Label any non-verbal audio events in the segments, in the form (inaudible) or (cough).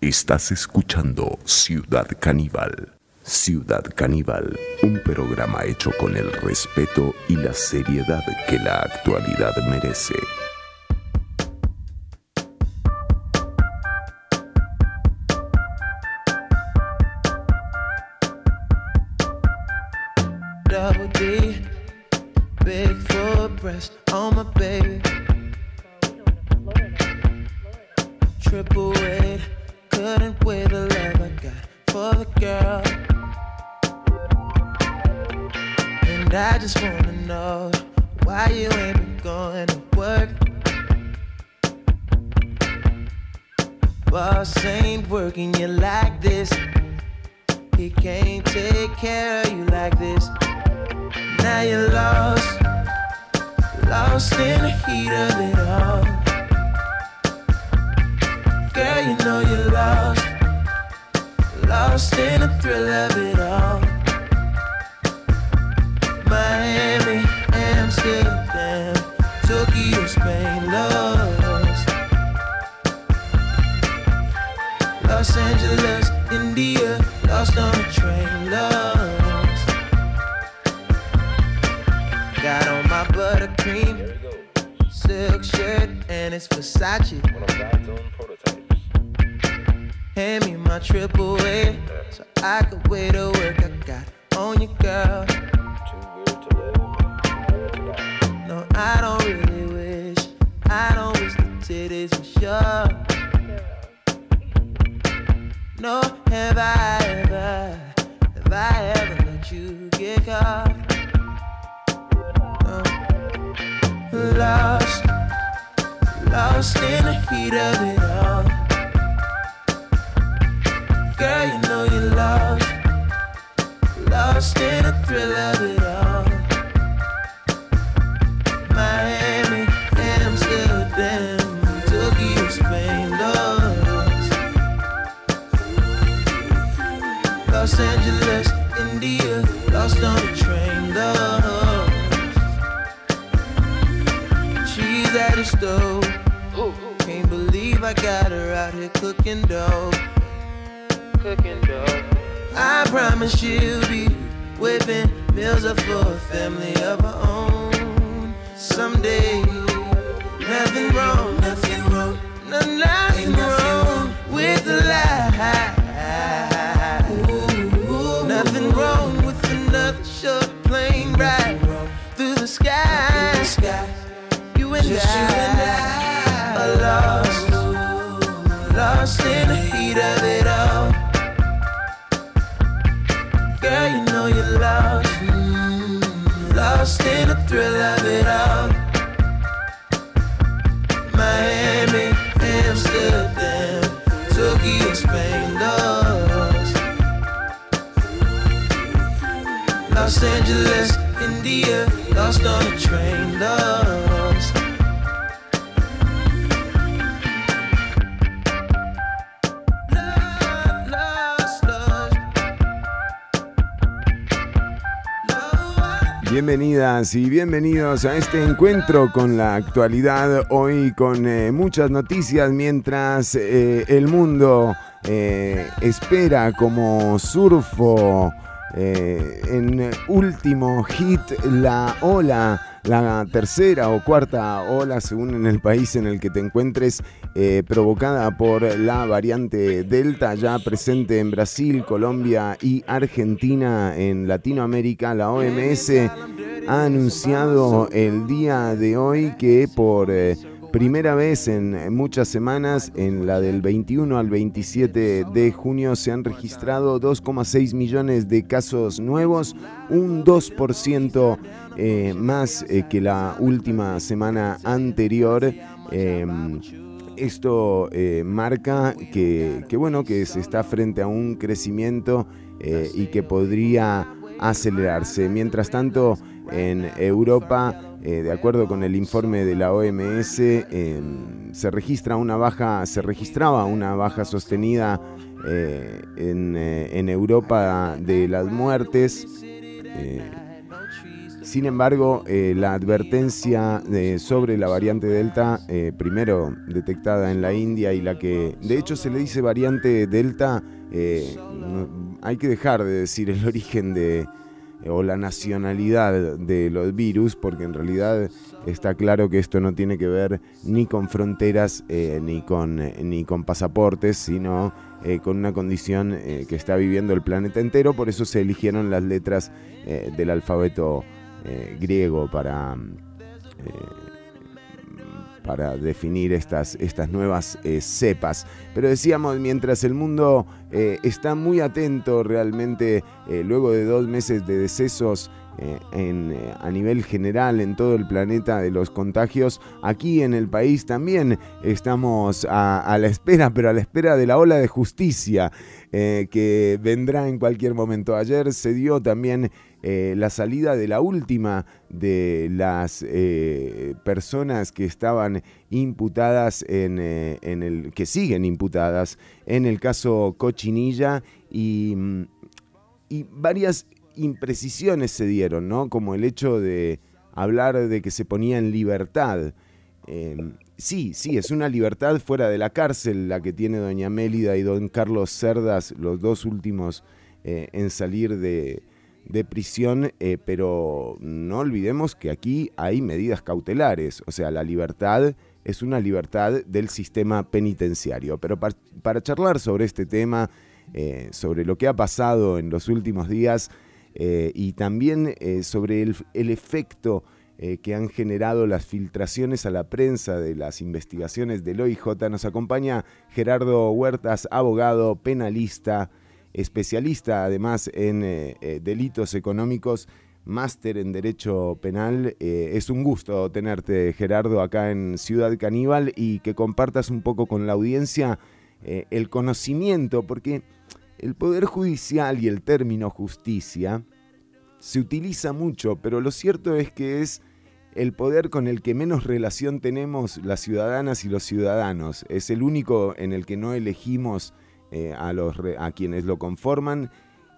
Estás, escuchando Ciudad Caníbal. Ciudad Caníbal, un programa hecho con el respeto y la seriedad que la actualidad merece. Y bienvenidos a este encuentro con la actualidad, hoy con eh, muchas noticias mientras eh, el mundo eh, espera como surfo en último hit la ola, la tercera o cuarta ola según en el país en el que te encuentres, provocada por la variante Delta ya presente en Brasil, Colombia y Argentina en Latinoamérica. La OMS ha anunciado el día de hoy que por eh, primera vez en muchas semanas, en la del 21 al 27 de junio, se han registrado 2,6 millones de casos nuevos, un 2% eh, más eh, que la última semana anterior. Em, esto marca que, bueno, que se está frente a un crecimiento y que podría acelerarse. Mientras tanto, en Europa, eh, de acuerdo con el informe de la OMS, eh, se registra una baja, se registraba una baja sostenida eh, en, en, Europa de las muertes. sin embargo, la advertencia sobre la variante Delta, primero detectada en la India y la que de hecho se le dice variante Delta, hay que dejar de decir el origen de, o la nacionalidad de los virus, porque en realidad está claro que esto no tiene que ver ni con fronteras eh, ni, con, eh, ni con pasaportes, sino eh, con una condición que está viviendo el planeta entero, por eso se eligieron las letras del alfabeto griego para para definir estas, estas nuevas eh, cepas. Pero decíamos, mientras el mundo eh, está muy atento realmente, eh, luego de dos meses de decesos en, a nivel general en todo el planeta de los contagios, aquí en el país también estamos a, a la espera, pero a la espera de la ola de justicia que vendrá en cualquier momento. Ayer se dio también eh, la salida de la última de las eh, personas que estaban imputadas en, eh, en, el que siguen imputadas en el caso Cochinilla y, mm, y varias imprecisiones se dieron, ¿no? Como el hecho de hablar de que se ponía en libertad. Em, sí, sí, es una libertad fuera de la cárcel la que tiene doña Mélida y don Carlos Cerdas, los dos últimos en salir de, de prisión, eh, pero no olvidemos que aquí hay medidas cautelares, o sea, la libertad es una libertad del sistema penitenciario. Pero para, charlar sobre este tema, eh, sobre lo que ha pasado en los últimos días eh, y también sobre el, el efecto que han generado las filtraciones a la prensa de las investigaciones del OIJ, nos acompaña Gerardo Huertas, abogado, penalista, especialista además en eh, eh, delitos económicos, máster en Derecho Penal. Eh, es un gusto tenerte, Gerardo, acá en Ciudad Caníbal y que compartas un poco con la audiencia el conocimiento, porque el Poder Judicial y el término justicia se utiliza mucho, pero lo cierto es que es el poder con el que menos relación tenemos las ciudadanas y los ciudadanos. Es el único en el que no elegimos eh, a, los, a quienes lo conforman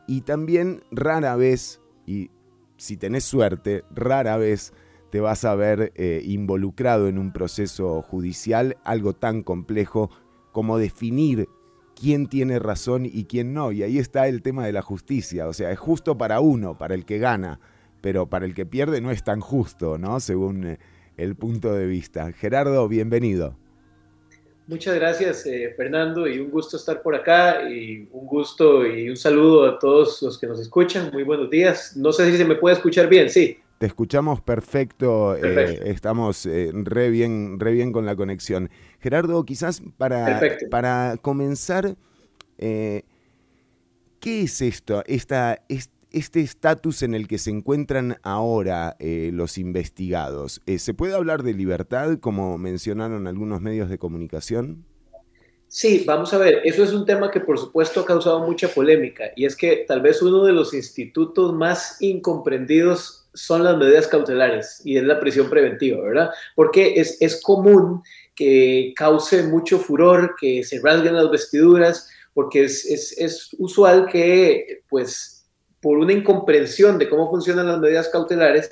y también rara vez, y si tenés suerte, rara vez te vas a ver eh, involucrado en un proceso judicial, algo tan complejo como definir quién tiene razón y quién no. Y ahí está el tema de la justicia. O sea, es justo para uno, para el que gana, pero para el que pierde no es tan justo, ¿no? Según eh, el punto de vista. Gerardo, bienvenido. Muchas gracias, eh, Fernando, y un gusto estar por acá, y un gusto y un saludo a todos los que nos escuchan. Muy buenos días. No sé si se me puede escuchar bien, sí. Te escuchamos perfecto, eh, estamos eh, re, bien, re bien con la conexión. Gerardo, quizás para, para comenzar, ¿qué es esto? Esta, esta este estatus en el que se encuentran ahora eh, los investigados. Eh, ¿Se puede hablar de libertad, como mencionaron algunos medios de comunicación? Sí, vamos a ver, eso es un tema que por supuesto ha causado mucha polémica y es que tal vez uno de los institutos más incomprendidos son las medidas cautelares y es la prisión preventiva, ¿verdad? Porque es, es común que cause mucho furor, que se rasguen las vestiduras, porque es, es, es usual que pues por una incomprensión de cómo funcionan las medidas cautelares,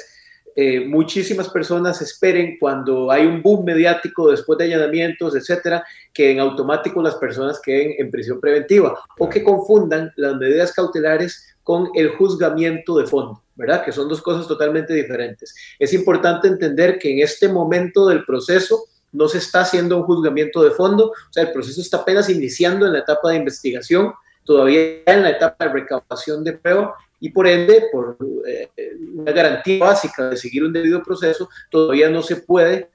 eh, muchísimas personas esperen cuando hay un boom mediático después de allanamientos, etcétera, que en automático las personas queden en prisión preventiva o que confundan las medidas cautelares con el juzgamiento de fondo, ¿verdad? Que son dos cosas totalmente diferentes. Es importante entender que en este momento del proceso no se está haciendo un juzgamiento de fondo, o sea, el proceso está apenas iniciando en la etapa de investigación todavía en la etapa de recaudación de prueba y por ende, por eh, una garantía básica de seguir un debido proceso, todavía no se puede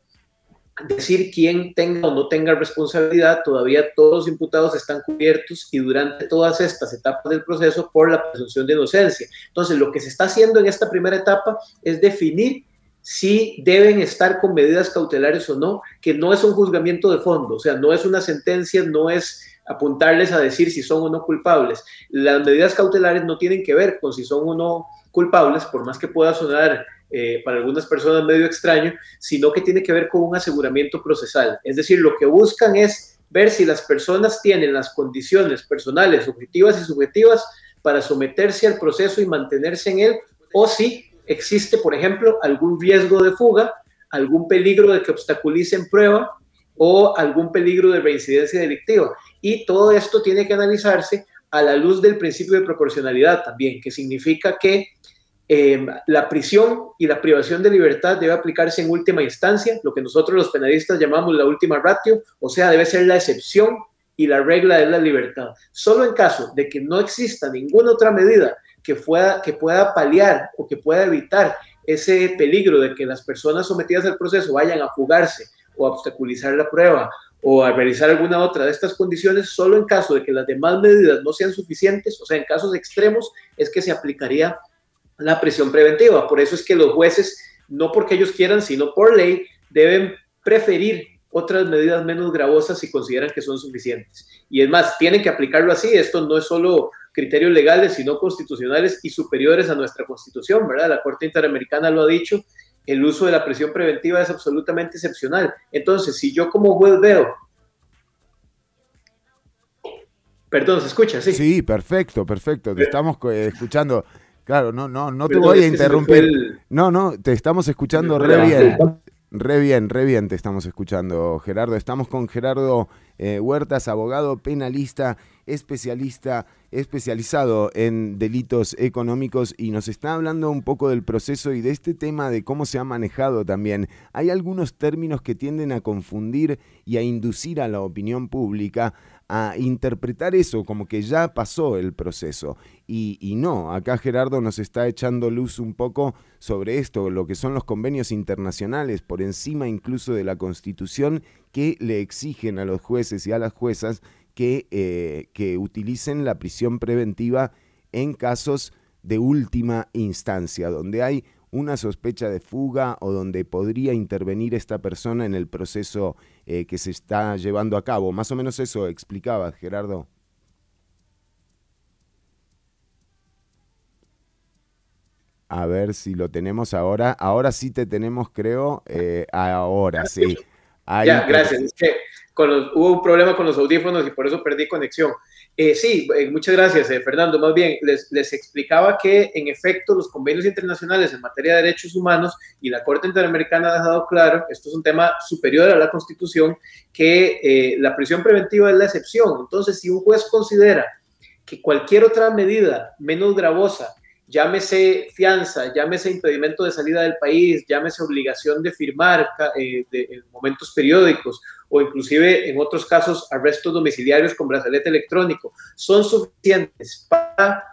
decir quién tenga o no tenga responsabilidad, todavía todos los imputados están cubiertos y durante todas estas etapas del proceso por la presunción de inocencia. Entonces, lo que se está haciendo en esta primera etapa es definir si deben estar con medidas cautelares o no, que no es un juzgamiento de fondo, o sea, no es una sentencia, no es apuntarles a decir si son o no culpables. Las medidas cautelares no tienen que ver con si son o no culpables, por más que pueda sonar eh, para algunas personas medio extraño, sino que tiene que ver con un aseguramiento procesal. Es decir, lo que buscan es ver si las personas tienen las condiciones personales, objetivas y subjetivas para someterse al proceso y mantenerse en él, o si existe, por ejemplo, algún riesgo de fuga, algún peligro de que obstaculicen prueba o algún peligro de reincidencia delictiva. Y todo esto tiene que analizarse a la luz del principio de proporcionalidad también, que significa que em, la prisión y la privación de libertad debe aplicarse en última instancia, lo que nosotros los penalistas llamamos la última ratio, o sea, debe ser la excepción y la regla es la libertad. Solo en caso de que no exista ninguna otra medida que pueda, que pueda paliar o que pueda evitar ese peligro de que las personas sometidas al proceso vayan a fugarse o a obstaculizar la prueba o a realizar alguna otra de estas condiciones, solo en caso de que las demás medidas no sean suficientes, o sea, en casos extremos, es que se aplicaría la prisión preventiva. Por eso es que los jueces, no porque ellos quieran, sino por ley, deben preferir otras medidas menos gravosas si consideran que son suficientes. Y es más, tienen que aplicarlo así. Esto no es solo criterios legales, sino constitucionales y superiores a nuestra constitución, ¿verdad? La Corte Interamericana lo ha dicho, el uso de la prisión preventiva es absolutamente excepcional. Entonces, si yo como juez veo... Perdón, ¿se escucha? Sí. Sí, perfecto, perfecto. Te estamos eh, escuchando. Claro, no, no, no te voy a interrumpir. No, no, te estamos escuchando re bien. Re bien, re bien te estamos escuchando, Gerardo. Estamos con Gerardo eh, Huertas, abogado penalista, especialista, especializado en delitos económicos y nos está hablando un poco del proceso y de este tema de cómo se ha manejado también. Hay algunos términos que tienden a confundir y a inducir a la opinión pública a interpretar eso como que ya pasó el proceso. Y, no, acá Gerardo nos está echando luz un poco sobre esto, lo que son los convenios internacionales, por encima incluso de la Constitución, que le exigen a los jueces y a las juezas que, eh, que utilicen la prisión preventiva en casos de última instancia, donde hay una sospecha de fuga o donde podría intervenir esta persona en el proceso eh, que se está llevando a cabo. Más o menos eso explicaba Gerardo. A ver si lo tenemos ahora. Ahora sí te tenemos, creo. Eh, ahora sí. ya, gracias. Es que hubo un problema con los audífonos y por eso perdí conexión. Eh, sí, eh, muchas gracias, eh, Fernando. Más bien, les, explicaba que en efecto los convenios internacionales en materia de derechos humanos y la Corte Interamericana ha dejado claro, esto es un tema superior a la Constitución, que la prisión preventiva es la excepción. Entonces, si un juez considera que cualquier otra medida menos gravosa llámese fianza, llámese impedimento de salida del país, llámese obligación de firmar eh, en momentos periódicos o inclusive en otros casos arrestos domiciliarios con brazalete electrónico, son suficientes para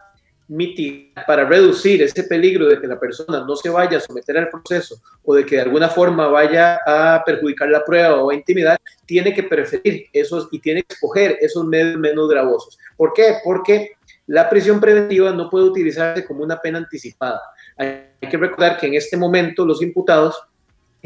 mitigar, para reducir ese peligro de que la persona no se vaya a someter al proceso o de que de alguna forma vaya a perjudicar la prueba o a intimidar, tiene que preferir esos y tiene que escoger esos medios menos gravosos. ¿Por qué? Porque la prisión preventiva no puede utilizarse como una pena anticipada. Hay que recordar que en este momento los imputados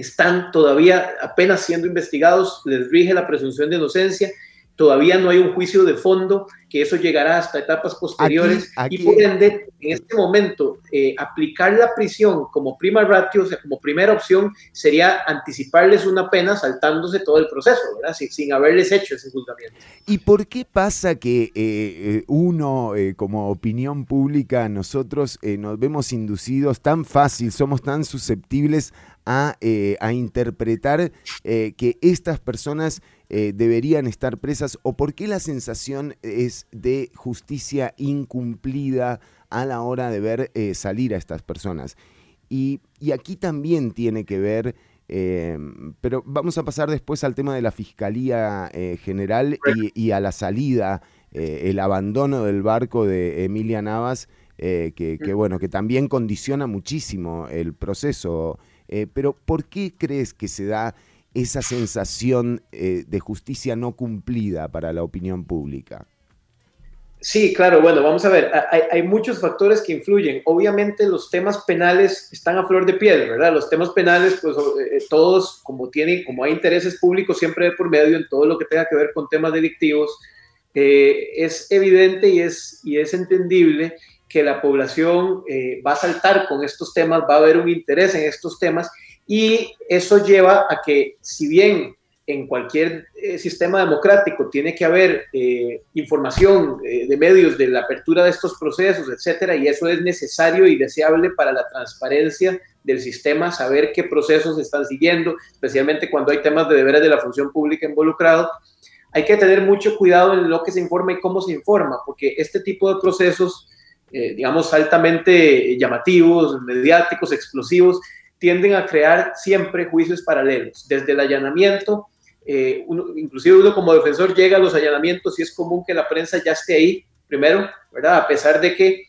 están todavía apenas siendo investigados, les rige la presunción de inocencia todavía no hay un juicio de fondo, que eso llegará hasta etapas posteriores y por ende, en este momento, eh, aplicar la prisión como prima ratio, o sea, como primera opción, sería anticiparles una pena saltándose todo el proceso, ¿verdad? Sin, haberles hecho ese juzgamiento. ¿Y por qué pasa que eh, eh, uno, como opinión pública, nosotros nos vemos inducidos tan fácil, somos tan susceptibles a, a interpretar que estas personas eh, deberían estar presas o por qué la sensación es de justicia incumplida a la hora de ver eh, salir a estas personas. Y, aquí también tiene que ver, em, pero vamos a pasar después al tema de la Fiscalía eh, General y, a la salida, el abandono del barco de Emilia Navas, que, que, bueno, que también condiciona muchísimo el proceso. Pero ¿por qué crees que se da esa sensación eh, de justicia no cumplida para la opinión pública? Sí, claro, bueno, vamos a ver, hay, muchos factores que influyen. Obviamente los temas penales están a flor de piel, ¿verdad? Los temas penales, pues eh, todos, como tienen, como hay intereses públicos siempre por medio en todo lo que tenga que ver con temas delictivos, eh, es evidente y es, y es entendible que la población va a saltar con estos temas, va a haber un interés en estos temas y eso lleva a que, si bien en cualquier eh, sistema democrático tiene que haber eh, información eh, de medios de la apertura de estos procesos, etcétera, y eso es necesario y deseable para la transparencia del sistema, saber qué procesos están siguiendo, especialmente cuando hay temas de deberes de la función pública involucrado. Hay que tener mucho cuidado en lo que se informa y cómo se informa, porque este tipo de procesos, digamos, altamente llamativos, mediáticos, explosivos, tienden a crear siempre juicios paralelos, desde el allanamiento, eh, inclusive uno como defensor llega a los allanamientos y es común que la prensa ya esté ahí, primero, ¿verdad? A pesar de que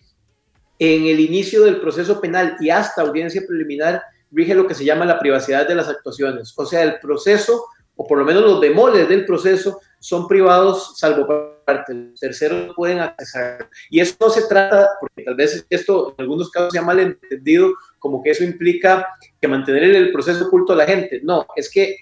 en el inicio del proceso penal y hasta audiencia preliminar rige lo que se llama la privacidad de las actuaciones, o sea, el proceso, o por lo menos los demoles del proceso, son privados salvo parte, terceros pueden acceder. Y eso no se trata, porque tal vez esto en algunos casos se ha malentendido como que eso implica que mantener el proceso oculto a la gente. No, es que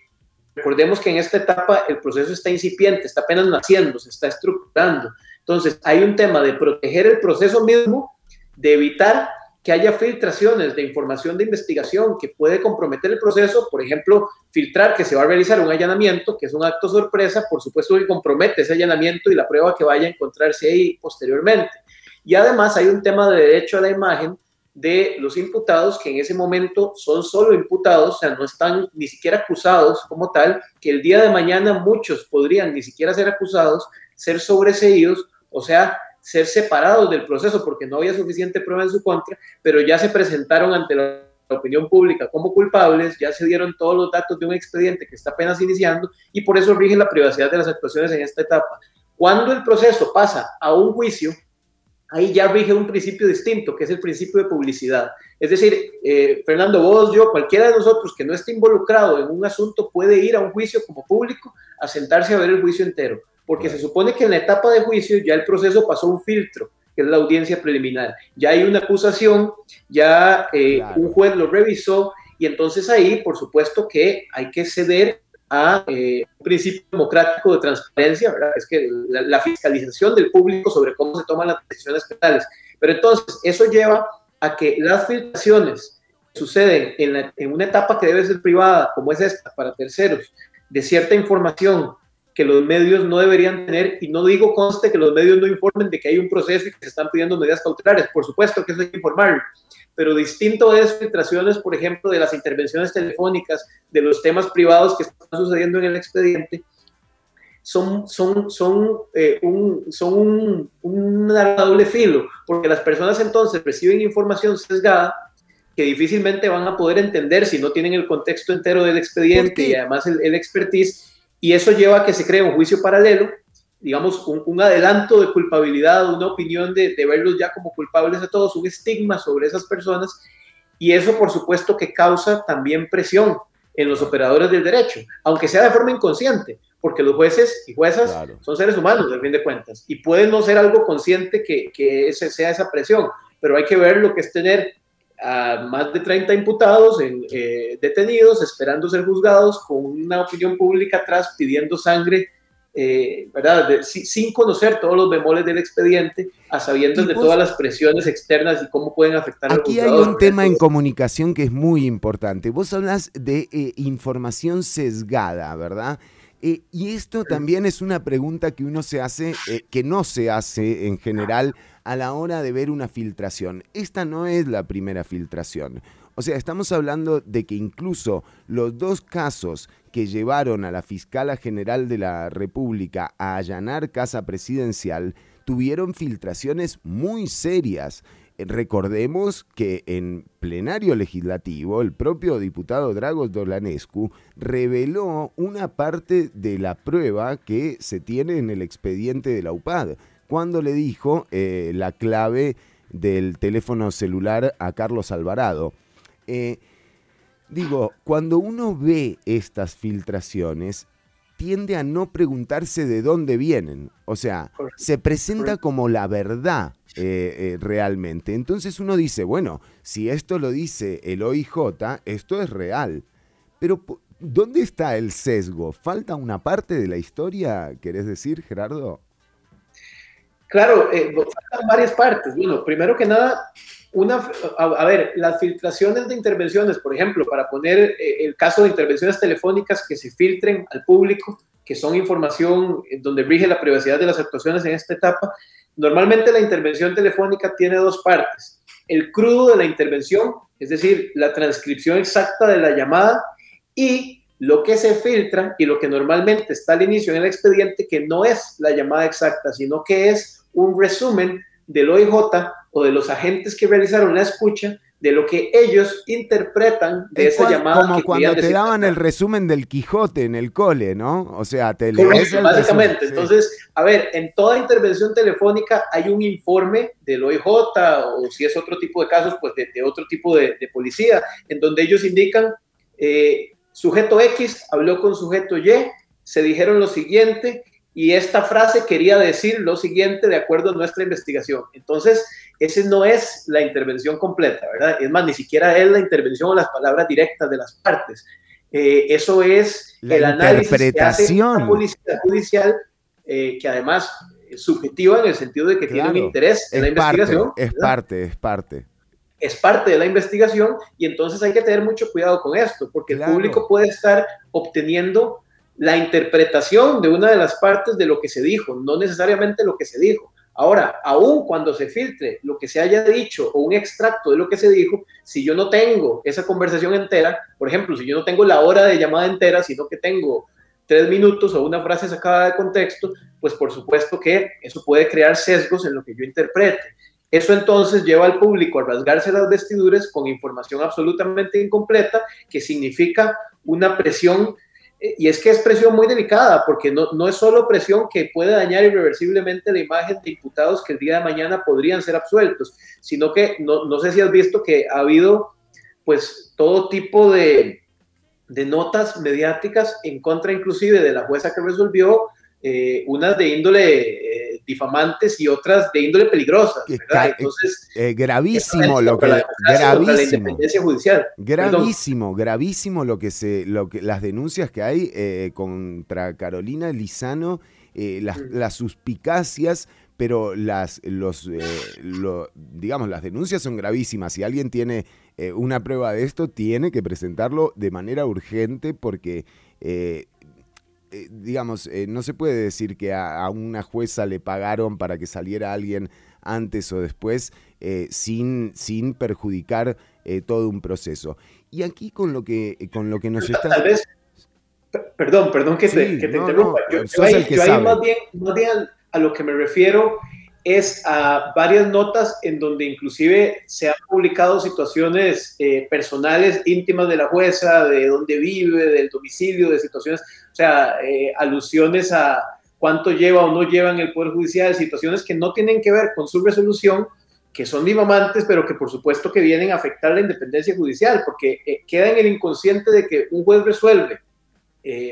recordemos que en esta etapa el proceso está incipiente, está apenas naciendo, se está estructurando. Entonces, hay un tema de proteger el proceso mismo, de evitar que haya filtraciones de información de investigación que puede comprometer el proceso, por ejemplo, filtrar que se va a realizar un allanamiento, que es un acto sorpresa, por supuesto que compromete ese allanamiento y la prueba que vaya a encontrarse ahí posteriormente. Y además hay un tema de derecho a la imagen de los imputados que en ese momento son solo imputados, o sea, no están ni siquiera acusados como tal, que el día de mañana muchos podrían ni siquiera ser acusados, ser sobreseídos, o sea, ser separados del proceso porque no había suficiente prueba en su contra, pero ya se presentaron ante la opinión pública como culpables, ya se dieron todos los datos de un expediente que está apenas iniciando y por eso rige la privacidad de las actuaciones en esta etapa. Cuando el proceso pasa a un juicio, ahí ya rige un principio distinto, que es el principio de publicidad. Es decir, eh, Fernando, vos, yo, cualquiera de nosotros que no esté involucrado en un asunto puede ir a un juicio como público a sentarse a ver el juicio entero porque se supone que en la etapa de juicio ya el proceso pasó un filtro, que es la audiencia preliminar. Ya hay una acusación, ya eh, un juez lo revisó y entonces ahí, por supuesto que hay que ceder a eh, un principio democrático de transparencia, ¿verdad? Es que la, fiscalización del público sobre cómo se toman las decisiones penales. Pero entonces, eso lleva a que las filtraciones suceden en, en una etapa que debe ser privada, como es esta, para terceros, de cierta información que los medios no deberían tener, y no digo conste que los medios no informen de que hay un proceso y que se están pidiendo medidas cautelares, por supuesto que eso hay que informar, pero distinto es filtraciones, por ejemplo, de las intervenciones telefónicas, de los temas privados que están sucediendo en el expediente, son, son, son, eh, un, son un, doble filo, porque las personas entonces reciben información sesgada que difícilmente van a poder entender si no tienen el contexto entero del expediente y además el, el expertise y eso lleva a que se cree un juicio paralelo, digamos, un, adelanto de culpabilidad, una opinión de, verlos ya como culpables a todos, un estigma sobre esas personas, y eso por supuesto que causa también presión en los operadores del derecho, aunque sea de forma inconsciente, porque los jueces y juezas son seres humanos, al fin de cuentas, y puede no ser algo consciente que, que ese sea esa presión, pero hay que ver lo que es tener a más de 30 imputados en, eh, detenidos esperando ser juzgados con una opinión pública atrás pidiendo sangre, eh, ¿verdad? sin conocer todos los bemoles del expediente, a sabiendas de todas las presiones externas y cómo pueden afectar al Aquí hay un tema en comunicación que es muy importante. Vos hablas de eh, información sesgada, ¿verdad? y esto también es una pregunta que uno se hace, que no se hace en general a la hora de ver una filtración. Esta no es la primera filtración. O sea, estamos hablando de que incluso los dos casos que llevaron a la fiscala general de la República a allanar casa presidencial tuvieron filtraciones muy serias. Recordemos que en plenario legislativo el propio diputado Dragos Dolanescu reveló una parte de la prueba que se tiene en el expediente de la UPAD cuando le dijo eh, la clave del teléfono celular a Carlos Alvarado. Eh, digo, cuando uno ve estas filtraciones, tiende a no preguntarse de dónde vienen. O sea, se presenta como la verdad eh, realmente. Entonces uno dice, bueno, si esto lo dice el OIJ, esto es real. Pero ¿dónde está el sesgo? ¿Falta una parte de la historia, querés decir, Gerardo? Claro, eh, faltan varias partes. Bueno, primero que nada, una, a, ver, las filtraciones de intervenciones, por ejemplo, para poner eh, el caso de intervenciones telefónicas que se filtren al público, que son información donde rige la privacidad de las actuaciones en esta etapa, normalmente la intervención telefónica tiene dos partes. El crudo de la intervención, es decir, la transcripción exacta de la llamada y lo que se filtra y lo que normalmente está al inicio en el expediente, que no es la llamada exacta, sino que es un resumen del OIJ o de los agentes que realizaron la escucha de lo que ellos interpretan de esa llamada. Como cuando te daban el resumen del Quijote en el cole, ¿no? O sea, te lees Básicamente, entonces, a ver, en toda intervención telefónica hay un informe del OIJ o si es otro tipo de casos, pues de, otro tipo de, policía, en donde ellos indican, eh, sujeto X habló con sujeto Y, se dijeron lo siguiente y esta frase quería decir lo siguiente de acuerdo a nuestra investigación. Entonces, ese no es la intervención completa, ¿verdad? Es más, ni siquiera es la intervención o las palabras directas de las partes. Eh, eso es la el análisis que hace la policía judicial, eh, que además es subjetiva en el sentido de que tiene un interés en la investigación. Es parte, es parte. Es parte de la investigación y entonces hay que tener mucho cuidado con esto, porque el público puede estar obteniendo la interpretación de una de las partes de lo que se dijo, no necesariamente lo que se dijo. Ahora, aun cuando se filtre lo que se haya dicho o un extracto de lo que se dijo, si yo no tengo esa conversación entera, por ejemplo, si yo no tengo la hora de llamada entera, sino que tengo tres minutos o una frase sacada de contexto, pues por supuesto que eso puede crear sesgos en lo que yo interprete. Eso entonces lleva al público a rasgarse las vestiduras con información absolutamente incompleta, que significa una presión y es que es presión muy delicada, porque no, no, es solo presión que puede dañar irreversiblemente la imagen de imputados que el día de mañana podrían ser absueltos, sino que no, no sé si has visto que ha habido pues todo tipo de, de notas mediáticas en contra inclusive de la jueza que resolvió, eh, unas de índole eh, difamantes y otras de índole peligrosa. ¿verdad? Entonces, eh, gravísimo lo que gravísimo, independencia judicial. Gravísimo, gravísimo lo que se, lo que las denuncias que hay contra Carolina Lizano, las, mm. las, suspicacias. Pero las, los, digamos, las denuncias son gravísimas. Si alguien tiene una prueba de esto, tiene que presentarlo de manera urgente porque eh, digamos, eh, no se puede decir que a, una jueza le pagaron para que saliera alguien antes o después eh, sin, sin perjudicar todo un proceso. Y aquí con lo que, con lo que nos está... Tal vez, perdón, perdón que te, que te interrumpa. yo, ahí, más bien, más bien a lo que me refiero es a varias notas en donde inclusive se han publicado situaciones eh, personales íntimas de la jueza, de dónde vive, del domicilio, de situaciones, o sea, eh, alusiones a cuánto lleva o no lleva en el Poder Judicial, situaciones que no tienen que ver con su resolución, que son dimamantes, pero que por supuesto que vienen a afectar la independencia judicial, porque eh, queda en el inconsciente de que un juez resuelve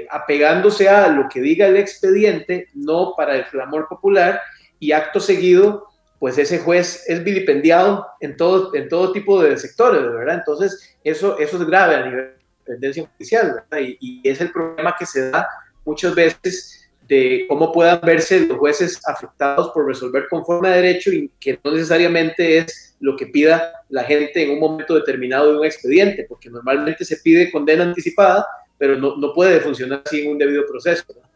apegándose a lo que diga el expediente, no para el clamor popular, y acto seguido, pues ese juez es vilipendiado en todo, en todo tipo de sectores, ¿verdad? Entonces, eso, eso es grave a nivel de independencia judicial, ¿verdad? Y, es el problema que se da muchas veces de cómo puedan verse los jueces afectados por resolver conforme a derecho y que no necesariamente es lo que pida la gente en un momento determinado de un expediente, porque normalmente se pide condena anticipada, pero no, no puede funcionar sin un debido proceso. ¿verdad?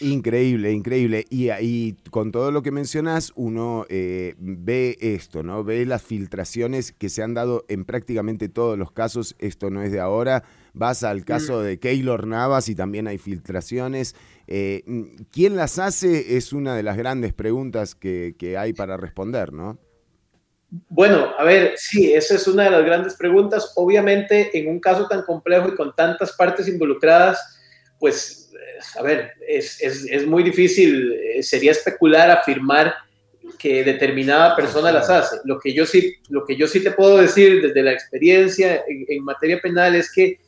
Increíble, increíble. Y ahí, con todo lo que mencionas, uno eh, ve esto, ¿no? Ve las filtraciones que se han dado en prácticamente todos los casos. Esto no es de ahora. Vas al caso mm. de Keylor Navas y también hay filtraciones. Eh, ¿Quién las hace? Es una de las grandes preguntas que, que hay para responder, ¿no? Bueno, a ver, sí, esa es una de las grandes preguntas. Obviamente, en un caso tan complejo y con tantas partes involucradas, pues a ver, es, es, es, muy difícil, eh, sería especular, afirmar que determinada persona las hace. Lo que yo sí, lo que yo sí te puedo decir desde la experiencia en, materia penal es que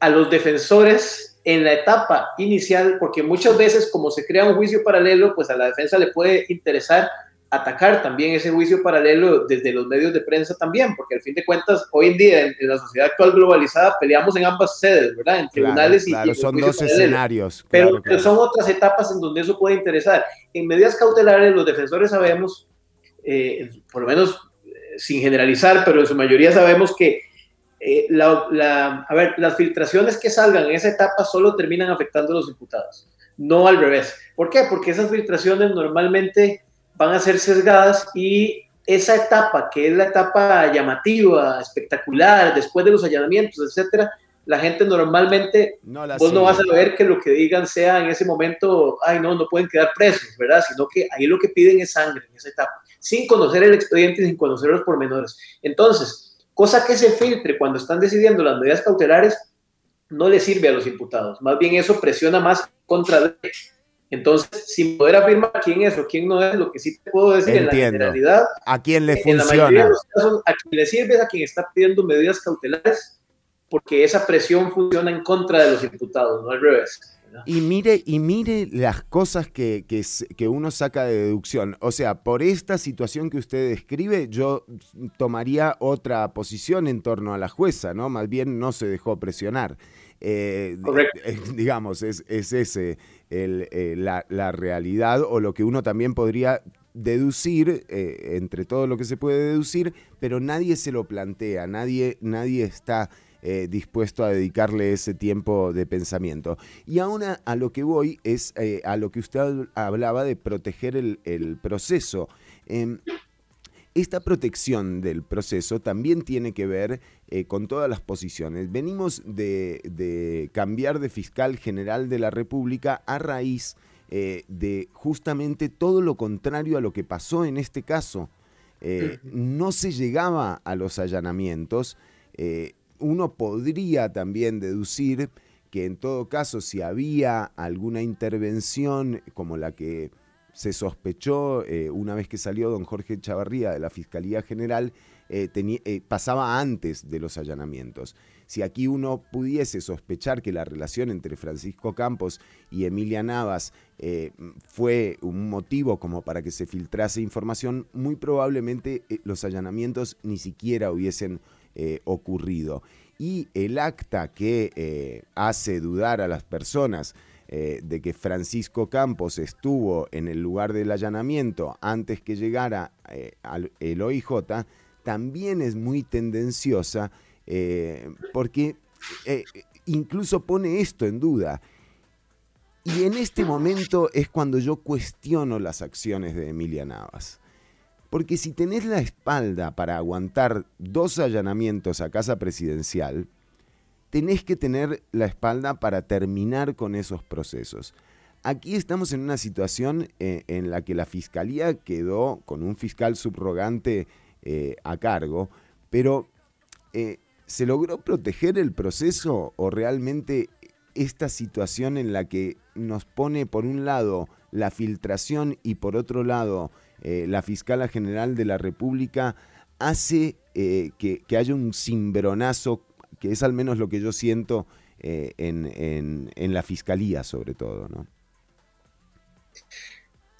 a los defensores en la etapa inicial, porque muchas veces como se crea un juicio paralelo, pues a la defensa le puede interesar atacar también ese juicio paralelo desde los medios de prensa también, porque al fin de cuentas, hoy en día, en, la sociedad actual globalizada, peleamos en ambas sedes, ¿verdad? En tribunales y, claro, son dos escenarios. Pero, son otras etapas en donde eso puede interesar. En medidas cautelares, los defensores sabemos, eh, por lo menos sin generalizar, pero en su mayoría sabemos que eh, la, a ver, las filtraciones que salgan en esa etapa solo terminan afectando a los imputados, no al revés. ¿Por qué? Porque esas filtraciones normalmente van a ser sesgadas y esa etapa, que es la etapa llamativa, espectacular, después de los allanamientos, etcétera, la gente normalmente, no vos no vas a ver que lo que digan sea en ese momento, ay, no, no pueden quedar presos, ¿verdad? Sino que ahí lo que piden es sangre en esa etapa, sin conocer el expediente y sin conocer los pormenores. Entonces, cosa que se filtre cuando están decidiendo las medidas cautelares no le sirve a los imputados, más bien eso presiona más contra. Entonces, sin poder afirmar quién es o quién no es, lo que sí te puedo decir en la generalidad, a quién le funciona. casos, a quien le sirve es a quien está pidiendo medidas cautelares, porque esa presión funciona en contra de los imputados, no al revés. Y mire, y mire las cosas que, que, uno saca de deducción. O sea, por esta situación que usted describe, yo tomaría otra posición en torno a la jueza, ¿no? Más bien no se dejó presionar. Eh, Correcto. Eh, (laughs) digamos, es, es ese eh, la, realidad o lo que uno también podría deducir, entre todo lo que se puede deducir, pero nadie se lo plantea, nadie, nadie está eh, dispuesto a dedicarle ese tiempo de pensamiento. Y aún a, lo que voy es eh, a lo que usted hablaba de proteger el, proceso. Em, esta protección del proceso también tiene que ver eh, con todas las posiciones. Venimos de, cambiar de fiscal general de la República a raíz de justamente todo lo contrario a lo que pasó en este caso. no se llegaba a los allanamientos uno podría también deducir que en todo caso si había alguna intervención como la que se sospechó eh, una vez que salió don Jorge Chavarría de la Fiscalía General, eh, eh, pasaba antes de los allanamientos. Si aquí uno pudiese sospechar que la relación entre Francisco Campos y Emilia Navas fue un motivo como para que se filtrase información, muy probablemente los allanamientos ni siquiera hubiesen eh, ocurrido. Y el acta que eh, hace dudar a las personas eh, de que Francisco Campos estuvo en el lugar del allanamiento antes que llegara el OIJ, también es muy tendenciosa porque incluso pone esto en duda. Y en este momento es cuando yo cuestiono las acciones de Emilia Navas. Porque si tenés la espalda para aguantar dos allanamientos a casa presidencial, tenés que tener la espalda para terminar con esos procesos. Aquí estamos en una situación eh, en la que la fiscalía quedó con un fiscal subrogante eh, a cargo, pero eh, ¿se logró proteger el proceso o realmente esta situación en la que nos pone por un lado la filtración y por otro lado eh, la fiscala general de la República hace eh, que, haya un cimbronazo, que es al menos lo que yo siento eh, en, la fiscalía sobre todo, ¿no?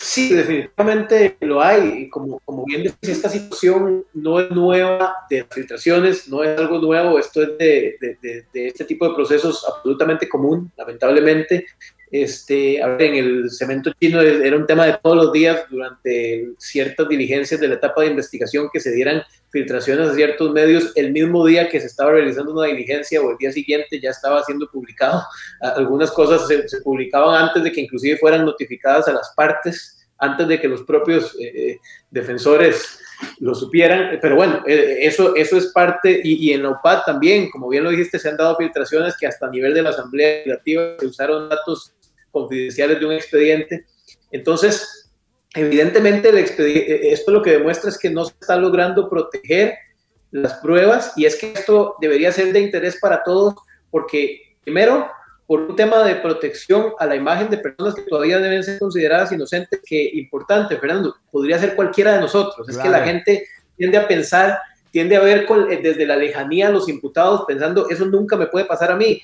Sí, definitivamente lo hay. Como, como bien decís, esta situación no es nueva de filtraciones, no es algo nuevo, esto es de, de este tipo de procesos absolutamente común, lamentablemente. Este, en el cemento chino era un tema de todos los días durante ciertas diligencias de la etapa de investigación que se dieran filtraciones a ciertos medios el mismo día que se estaba realizando una diligencia o el día siguiente ya estaba siendo publicado. Algunas cosas se, publicaban antes de que inclusive fueran notificadas a las partes, antes de que los propios eh, eh, defensores lo supieran, pero bueno, eh, eso, eso es parte, y, y, en la UPAD también, como bien lo dijiste, se han dado filtraciones que hasta a nivel de la Asamblea Legislativa se usaron datos confidenciales de un expediente. Entonces, evidentemente, el expediente, esto lo que demuestra es que no se está logrando proteger las pruebas y es que esto debería ser de interés para todos porque, primero, por un tema de protección a la imagen de personas que todavía deben ser consideradas inocentes, que importante, Fernando, podría ser cualquiera de nosotros. Es que la gente tiende a pensar, tiende a ver desde la lejanía a los imputados pensando, eso nunca me puede pasar a mí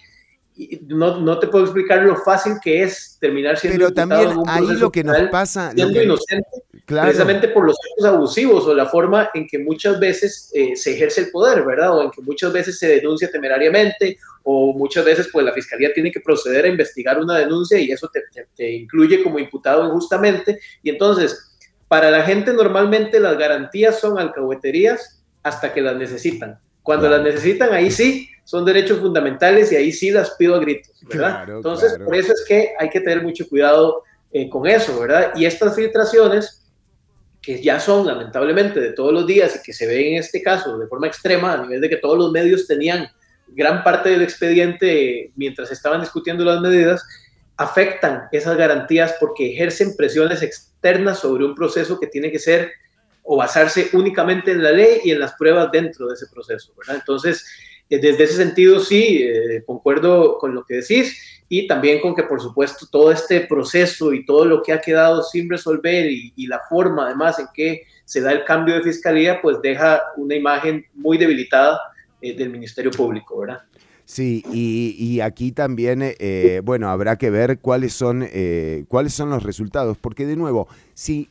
no, no, te puedo explicar lo fácil que es terminar siendo Pero también ahí lo que nos pasa siendo inocente precisamente por los actos abusivos o la forma en que muchas veces eh, se ejerce el poder, ¿verdad? O en que muchas veces se denuncia temerariamente o muchas veces pues la fiscalía tiene que proceder a investigar una denuncia y eso te, te incluye como imputado injustamente y entonces para la gente normalmente las garantías son alcahueterías hasta que las necesitan. Cuando las necesitan, ahí sí, son derechos fundamentales y ahí sí las pido a gritos, ¿verdad? Entonces, por eso es que hay que tener mucho cuidado eh, con eso, ¿verdad? Y estas filtraciones, que ya son lamentablemente de todos los días y que se ven en este caso de forma extrema, a nivel de que todos los medios tenían gran parte del expediente mientras estaban discutiendo las medidas, afectan esas garantías porque ejercen presiones externas sobre un proceso que tiene que ser o basarse únicamente en la ley y en las pruebas dentro de ese proceso, ¿verdad? Entonces, eh, desde ese sentido, sí, eh, concuerdo con lo que decís y también con que, por supuesto, todo este proceso y todo lo que ha quedado sin resolver y, la forma, además, en que se da el cambio de fiscalía, pues deja una imagen muy debilitada eh, del Ministerio Público, ¿verdad? Sí, y, aquí también, eh, bueno, habrá que ver cuáles son, eh, cuáles son los resultados, porque de nuevo, si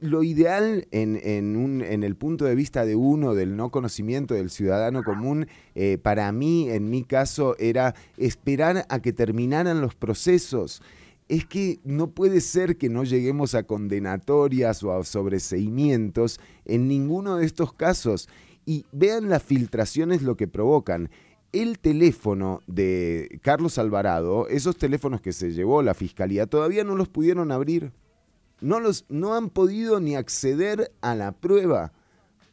lo ideal en, en, un, en, el punto de vista de uno, del no conocimiento del ciudadano común, eh, para mí, en mi caso, era esperar a que terminaran los procesos. Es que no puede ser que no lleguemos a condenatorias o a sobreseimientos en ninguno de estos casos. Y vean las filtraciones lo que provocan el teléfono de Carlos Alvarado, esos teléfonos que se llevó la fiscalía, todavía no los pudieron abrir. No, los, no han podido ni acceder a la prueba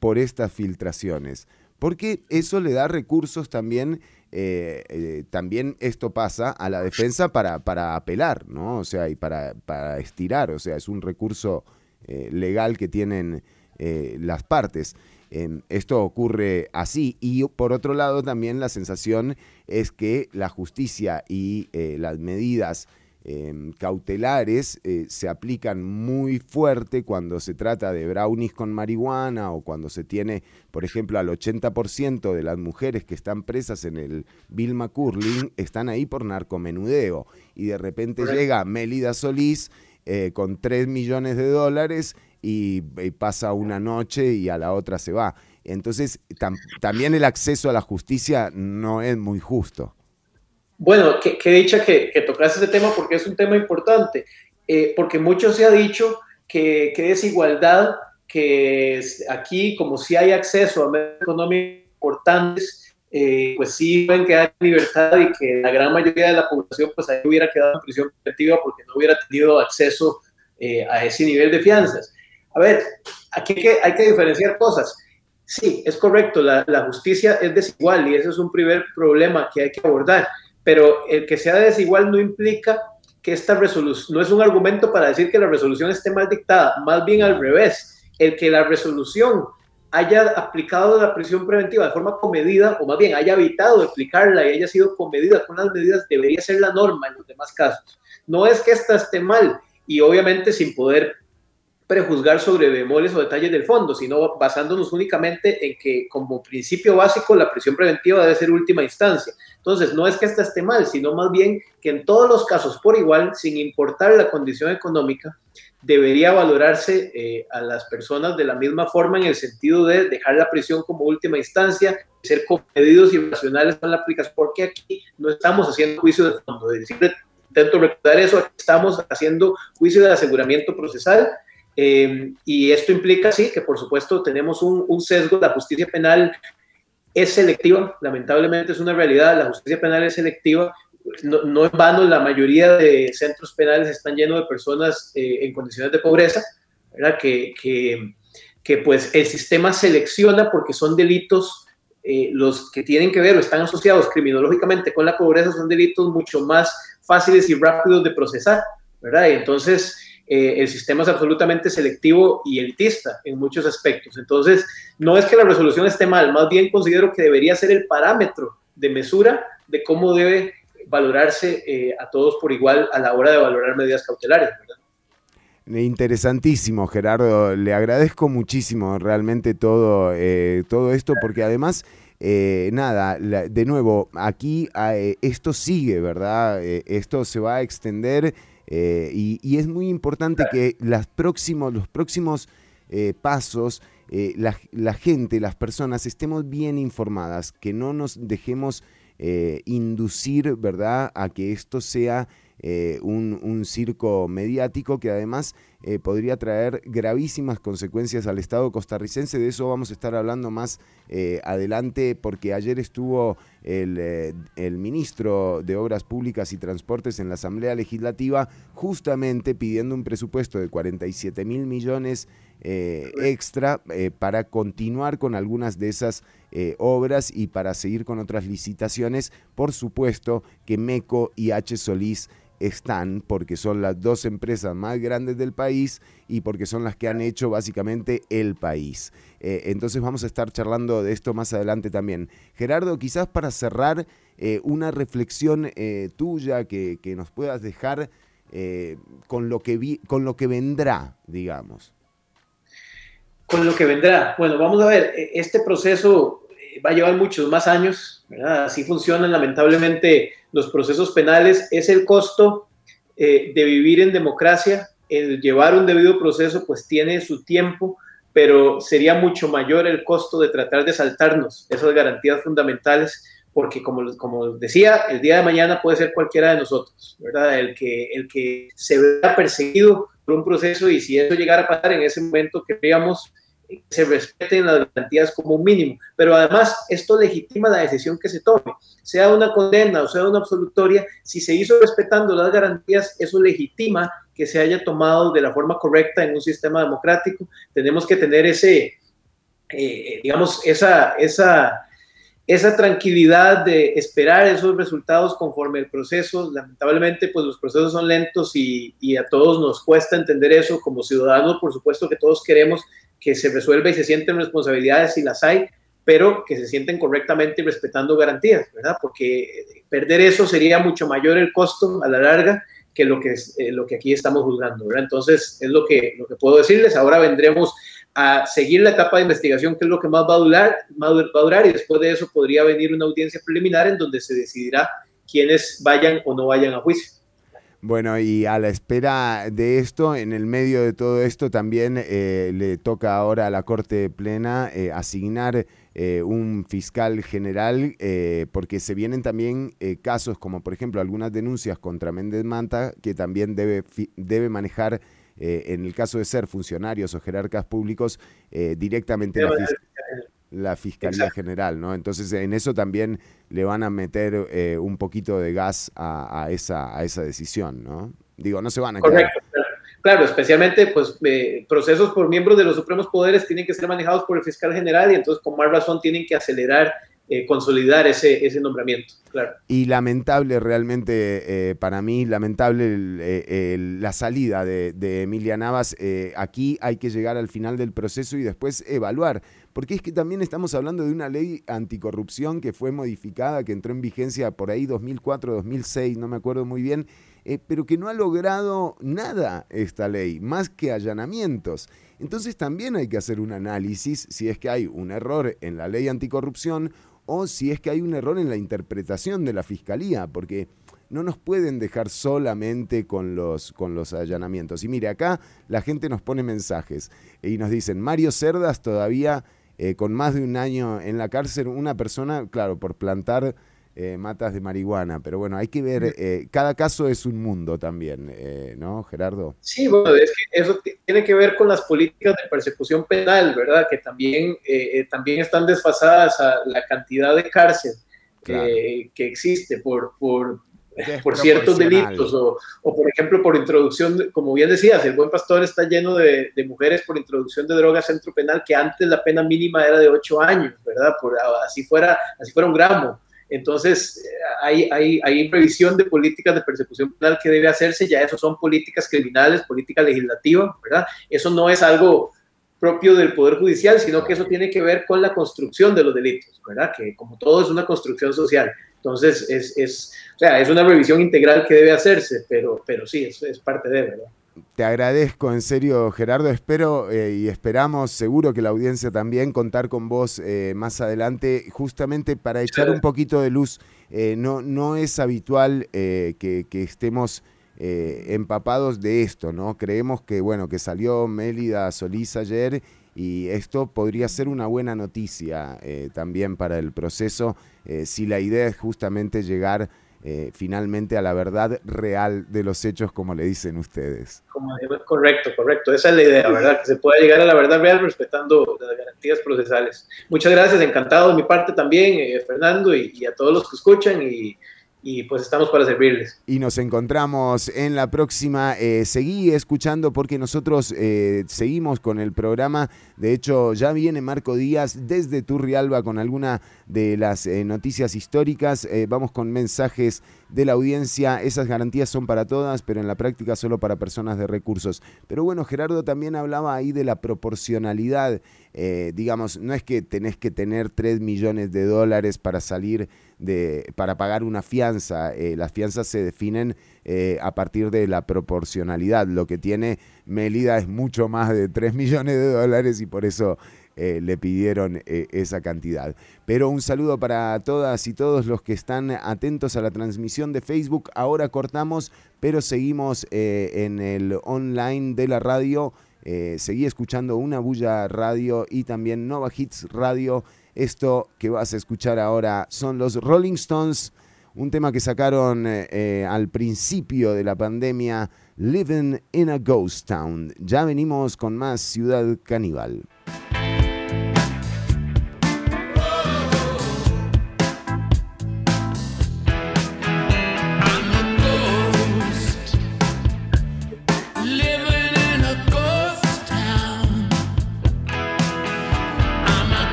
por estas filtraciones. Porque eso le da recursos también, eh, eh, también esto pasa a la defensa para, para apelar, ¿no? O sea, y para, para estirar, o sea, es un recurso eh, legal que tienen las partes. Em, esto ocurre así. Y por otro lado también la sensación es que la justicia y eh, las medidas em, cautelares eh, se aplican muy fuerte cuando se trata de brownies con marihuana o cuando se tiene, por ejemplo, al 80% de las mujeres que están presas en el Vilma Curling están ahí por narcomenudeo. Y de repente llega Mélida Solís eh, con 3 millones de dólares y, pasa una noche y a la otra se va. Entonces, también el acceso a la justicia no es muy justo. Bueno, qué, dicha que, que tocaste ese tema porque es un tema importante, eh, porque mucho se ha dicho que, que desigualdad, que aquí como si hay acceso a medios económicos importantes, eh, pues sí pueden quedar en libertad y que la gran mayoría de la población pues ahí hubiera quedado en prisión preventiva porque no hubiera tenido acceso eh, a ese nivel de fianzas. A ver, aquí hay que, diferenciar cosas. Sí, es correcto, la, justicia es desigual y ese es un primer problema que hay que abordar, pero el que sea desigual no implica que esta resolución, no es un argumento para decir que la resolución esté mal dictada, más bien al revés, el que la resolución haya aplicado la prisión preventiva de forma comedida, o más bien haya evitado aplicarla y haya sido comedida con las medidas, debería ser la norma en los demás casos. No es que esta esté mal, y obviamente sin poder prejuzgar sobre bemoles o detalles del fondo, sino basándonos únicamente en que como principio básico la prisión preventiva debe ser última instancia. Entonces, no es que esta esté mal, sino más bien que en todos los casos por igual, sin importar la condición económica, debería valorarse eh, a las personas de la misma forma en el sentido de dejar la prisión como última instancia, ser comedidos y racionales con la aplicación, porque aquí no estamos haciendo juicio de fondo. Siempre intento recordar eso, estamos haciendo juicio de aseguramiento procesal Em, y esto implica, sí, que por supuesto tenemos un, sesgo, la justicia penal es selectiva, lamentablemente es una realidad, la justicia penal es selectiva, no, no en vano la mayoría de centros penales están llenos de personas eh, en condiciones de pobreza, ¿verdad? Que, que, que, pues el sistema selecciona porque son delitos, eh, los que tienen que ver o están asociados criminológicamente con la pobreza son delitos mucho más fáciles y rápidos de procesar, ¿verdad? Y entonces eh, el sistema es absolutamente selectivo y elitista en muchos aspectos. Entonces, no es que la resolución esté mal, más bien considero que debería ser el parámetro de mesura de cómo debe valorarse eh, a todos por igual a la hora de valorar medidas cautelares. Interesantísimo, Gerardo. Le agradezco muchísimo realmente todo, eh, todo esto, porque además, nada, de nuevo, aquí esto sigue, ¿verdad? esto se va a extender eh, y, es muy importante que las próximos, los próximos eh, pasos, eh, la, gente, las personas, estemos bien informadas, que no nos dejemos inducir, ¿verdad?, a que esto sea un, circo mediático que además podría traer gravísimas consecuencias al Estado costarricense. De eso vamos a estar hablando más adelante porque ayer estuvo el, ministro de Obras Públicas y Transportes en la Asamblea Legislativa justamente pidiendo un presupuesto de 47 mil millones eh, extra eh, para continuar con algunas de esas eh, obras y para seguir con otras licitaciones. Por supuesto que MECO y H. Solís están porque son las dos empresas más grandes del país y porque son las que han hecho básicamente el país. entonces vamos a estar charlando de esto más adelante también. Gerardo, quizás para cerrar una reflexión tuya que, que, nos puedas dejar con, lo que vi, con lo que vendrá, digamos con lo que vendrá. Bueno, vamos a ver, e, este proceso eh, va a llevar muchos más años, ¿verdad? Así funcionan lamentablemente los procesos penales. Es el costo eh, de vivir en democracia. El llevar un debido proceso pues tiene su tiempo, pero sería mucho mayor el costo de tratar de saltarnos esas garantías fundamentales, porque como, como decía, el día de mañana puede ser cualquiera de nosotros, ¿verdad? El que, el que se vea perseguido por un proceso y si eso llegara a pasar en ese momento, querríamos se respeten las garantías como un mínimo. Pero además, esto legitima la decisión que se tome, sea una condena o sea una absolutoria, si se hizo respetando las garantías, eso legitima que se haya tomado de la forma correcta en un sistema democrático. Tenemos que tener ese, eh, digamos, esa, esa, esa tranquilidad de esperar esos resultados conforme el proceso. Lamentablemente, pues los procesos son lentos y, y a todos nos cuesta entender eso. Como ciudadanos, por supuesto que todos queremos que se resuelva y se sienten responsabilidades si las hay, pero que se sienten correctamente y respetando garantías, ¿verdad? Porque perder eso sería mucho mayor el costo a la larga que lo que, es, eh, lo que aquí estamos juzgando, ¿verdad? Entonces, es lo que, lo que puedo decirles. Ahora vendremos a seguir la etapa de investigación, que es lo que más va a, durar, va a durar, y después de eso podría venir una audiencia preliminar en donde se decidirá quiénes vayan o no vayan a juicio. Bueno, y a la espera de esto, en el medio de todo esto, también eh, le toca ahora a la Corte Plena eh, asignar eh, un fiscal general, porque se vienen también casos como, por ejemplo, algunas denuncias contra Méndez Manta, que también debe, debe manejar, en el caso de ser funcionarios o jerarcas públicos, directamente la fiscalía la Fiscalía General, ¿no? Entonces en eso también le van a meter eh, un poquito de gas a, esa, a esa decisión, ¿no? Digo, no se van a Correcto, claro, especialmente pues eh, procesos por miembros de los supremos poderes tienen que ser manejados por el fiscal general y entonces con más razón tienen que acelerar eh, consolidar ese, ese nombramiento. Claro. Y lamentable realmente, para mí, lamentable la salida de, de Emilia Navas. aquí hay que llegar al final del proceso y después evaluar porque es que también estamos hablando de una ley anticorrupción que fue modificada, que entró en vigencia por ahí 2004, 2006, no me acuerdo muy bien, eh, pero que no ha logrado nada esta ley, más que allanamientos. Entonces también hay que hacer un análisis si es que hay un error en la ley anticorrupción o si es que hay un error en la interpretación de la fiscalía, porque no nos pueden dejar solamente con los, con los allanamientos. Y mire, acá la gente nos pone mensajes y nos dicen, Mario Cerdas todavía eh, con más de un año en la cárcel, una persona, claro, por plantar eh, matas de marihuana. Pero bueno, hay que ver, eh, cada caso es un mundo también, ¿no, Gerardo? Sí, bueno, es que eso tiene que ver con las políticas de persecución penal, ¿verdad? Que también, también están desfasadas a la cantidad de cárcel que existe por, por por ciertos delitos o, o, por ejemplo, por introducción, como bien decías, el buen pastor está lleno de, de, mujeres por introducción de drogas centro penal que antes la pena mínima era de ocho años, ¿verdad? Por, así, fuera, así fuera un gramo. Entonces, hay, hay, hay previsión de políticas de persecución penal que debe hacerse, ya eso son políticas criminales, política legislativa, ¿verdad? Eso no es algo propio del Poder Judicial, sino que eso tiene que ver con la construcción de los delitos, ¿verdad? Que como todo es una construcción social. Entonces, es, es, sea, es una revisión integral que debe hacerse, pero, pero sí, es, es parte de, ¿verdad? Te agradezco en serio, Gerardo. Espero eh, y esperamos, seguro que la audiencia también, contar con vos eh, más adelante, justamente para echar un poquito de luz. Eh, no, no es habitual que, estemos empapados de esto, ¿no? Creemos que, bueno, que salió Mélida Solís ayer y esto podría ser una buena noticia también para el proceso si la idea es justamente llegar eh, finalmente a la verdad real de los hechos, como le dicen ustedes. correcto, correcto. Esa es la idea, ¿verdad? Que se pueda llegar a la verdad real respetando las garantías procesales. Muchas gracias, encantado de mi parte también, eh, Fernando, y, a todos los que escuchan y y pues estamos para servirles. Y nos encontramos en la próxima. Eh, seguí escuchando porque nosotros eh, seguimos con el programa. De hecho, ya viene Marco Díaz desde Turrialba con alguna de las eh, noticias históricas. vamos con mensajes de la audiencia. Esas garantías son para todas, pero en la práctica solo para personas de recursos. Pero bueno, Gerardo también hablaba ahí de la proporcionalidad. digamos, no es que tenés que tener 3 millones de dólares para salir de, para pagar una fianza. Eh, las fianzas se definen eh, a partir de la proporcionalidad. Lo que tiene Melida es mucho más de 3 millones de dólares y por eso eh, le pidieron esa cantidad. Pero un saludo para todas y todos los que están atentos a la transmisión de Facebook. Ahora cortamos, pero seguimos en el online de la radio. seguí escuchando Una Bulla Radio y también Nova Hits Radio esto que vas a escuchar ahora son los Rolling Stones, un tema que sacaron eh, eh, al principio de la pandemia, Living in a Ghost Town. Ya venimos con más Ciudad Caníbal.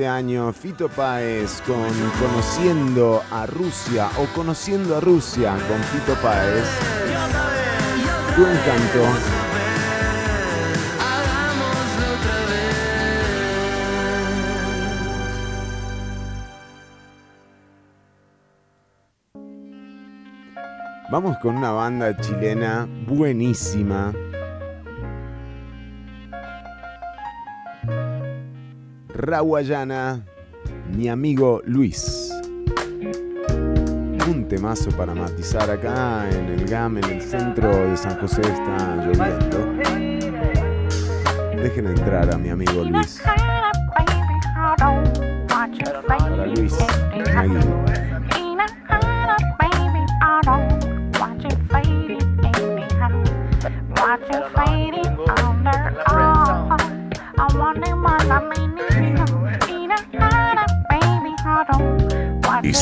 Este año Fito Páez con Conociendo a Rusia o Conociendo a Rusia con Fito Páez. Tu encanto. Vamos con una banda chilena buenísima Raguayana, mi amigo Luis. Un temazo para matizar acá en el GAM, en el centro de San José, está lloviendo. Dejen entrar a mi amigo Luis. Para Luis,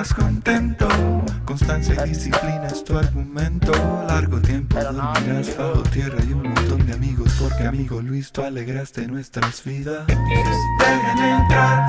Más contento, constancia y disciplina es tu argumento. Largo tiempo dormirás bajo tierra y un montón de amigos, porque amigo Luis, tú alegraste nuestras vidas. Dejen entrar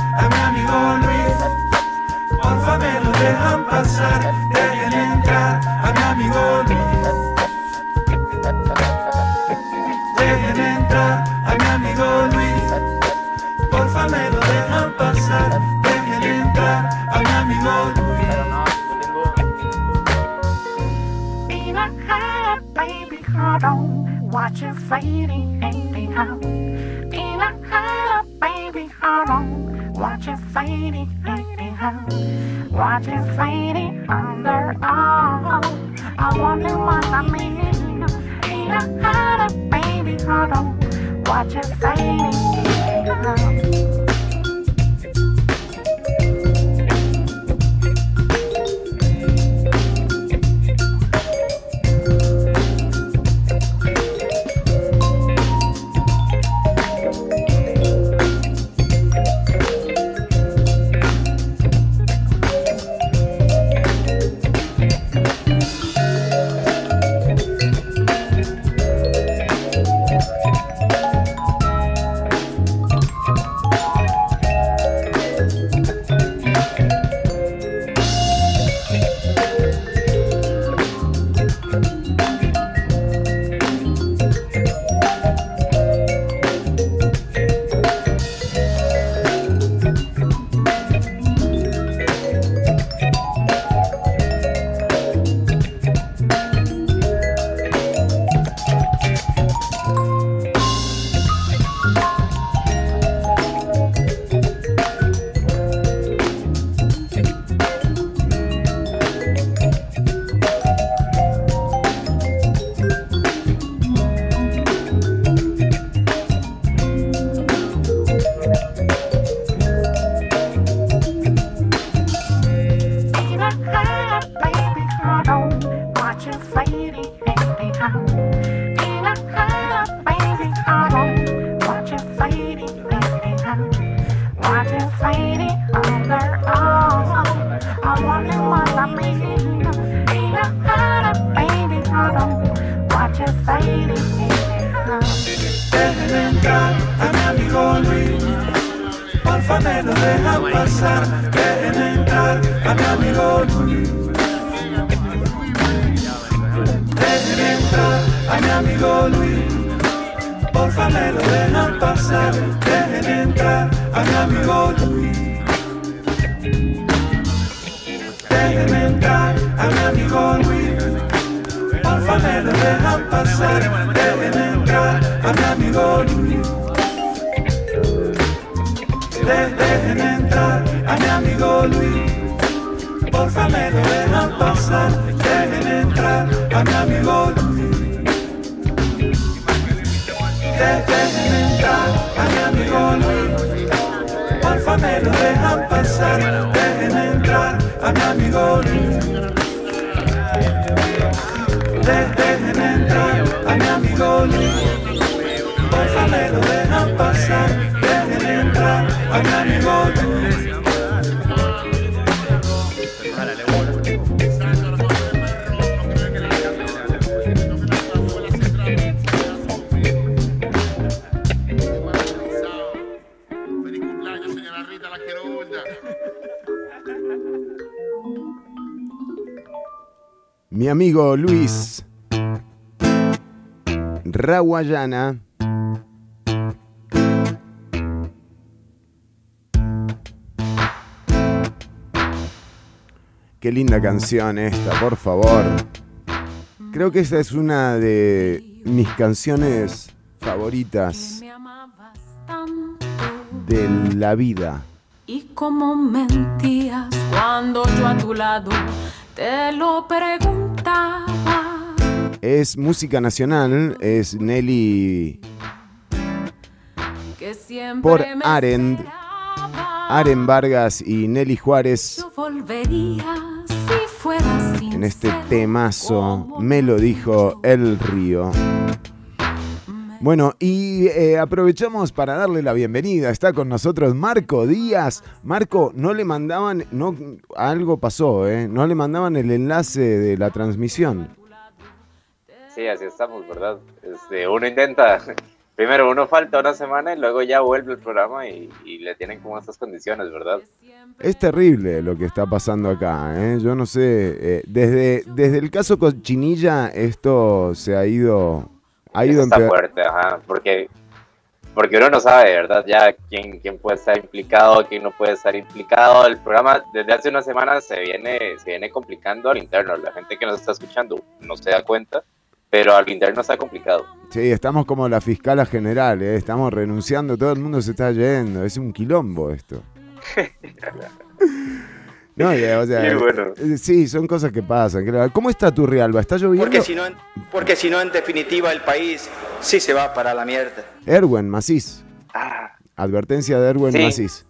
me lo dejan pasar. Dejen entrar a mi amigo Luis. Dejen entrar a mi amigo Luis. Porfa me lo dejan pasar. Dejen entrar a mi amigo Luis. Dejen entrar a mi amigo Luis. Porfa me lo dejan pasar. Dejen entrar a mi amigo Luis. De- dejen entrar a mi amigo Luis. Porfa me lo dejan pasar. Dejen entrar a mi amigo Luis. De- dejen entrar a mi amigo Luis. Porfa me lo dejan pasar. Dejen entrar a mi amigo Luis. De- dejen entrar a mi amigo Luis. Porfa me lo dejan pasar. Mi amigo Luis. Feliz Qué linda canción esta, por favor. Creo que esta es una de mis canciones favoritas de la vida. y como mentías cuando yo a tu lado te lo preguntaba. Es música nacional, es Nelly Que siempre Por Arend. Aren Vargas y Nelly Juárez en este temazo. Me lo dijo El Río. Bueno, y eh, aprovechamos para darle la bienvenida. Está con nosotros Marco Díaz. Marco, no le mandaban, no, algo pasó, ¿eh? No le mandaban el enlace de la transmisión. Sí, así estamos, ¿verdad? Este, uno intenta, primero uno falta una semana y luego ya vuelve el programa y, y le tienen como estas condiciones, ¿verdad? Es terrible lo que está pasando acá, ¿eh? Yo no sé, eh, desde, desde el caso Cochinilla esto se ha ido, ha ido está fuerte, ajá, porque, porque uno no sabe, ¿verdad? Ya quién, quién puede estar implicado, quién no puede estar implicado. El programa desde hace unas semanas se viene, se viene complicando al interno. La gente que nos está escuchando no se da cuenta, pero al interno está complicado. Sí, estamos como la fiscala general, ¿eh? estamos renunciando, todo el mundo se está yendo, es un quilombo esto. (laughs) No, o sea, Sí, bueno. eh, sí, son cosas que pasan. ¿Cómo está tu Rialba? ¿Está lloviendo? Porque si, no, en- porque si no, en definitiva, el país sí se va para la mierda. Erwin Macís. Ah, Advertencia de Erwin Sí. Macís.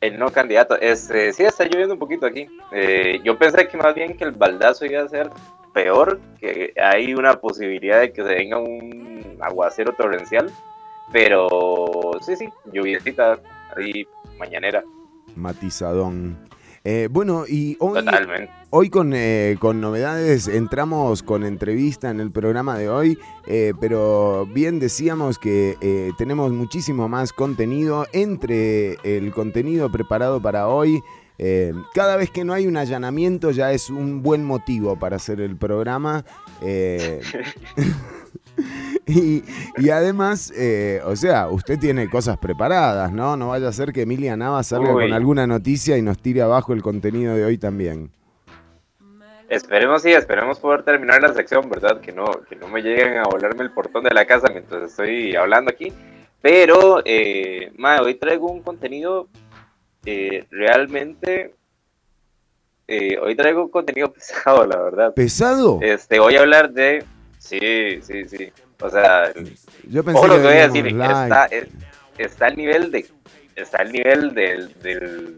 el no candidato. Este, sí, está lloviendo un poquito aquí. Eh, yo pensé que más bien que el baldazo iba a ser peor, que hay una posibilidad de que se venga un aguacero torrencial. Pero sí, sí, lluviecita ahí mañanera, Matizadón. Eh, bueno, y hoy, totalmente. hoy con, eh, con novedades entramos con entrevista en el programa de hoy, eh, pero bien decíamos que eh, tenemos muchísimo más contenido entre el contenido preparado para hoy. Eh, cada vez que no hay un allanamiento ya es un buen motivo para hacer el programa. eh, (laughs) y, y además, eh, o sea, usted tiene cosas preparadas, ¿no? No vaya a ser que Emilia Nava salga Uy. con alguna noticia y nos tire abajo el contenido de hoy también. Esperemos, sí, esperemos poder terminar la sección, ¿verdad? Que no, que no me lleguen a volarme el portón de la casa mientras estoy hablando aquí. Pero, eh, mae, hoy traigo un contenido eh, realmente... eh, hoy traigo contenido (laughs) pesado, la verdad. ¿Pesado? Este, voy a hablar de... Sí, sí, sí. O sea, Yo pensé lo que voy a decir, está, es- está al nivel de... Está al nivel del... del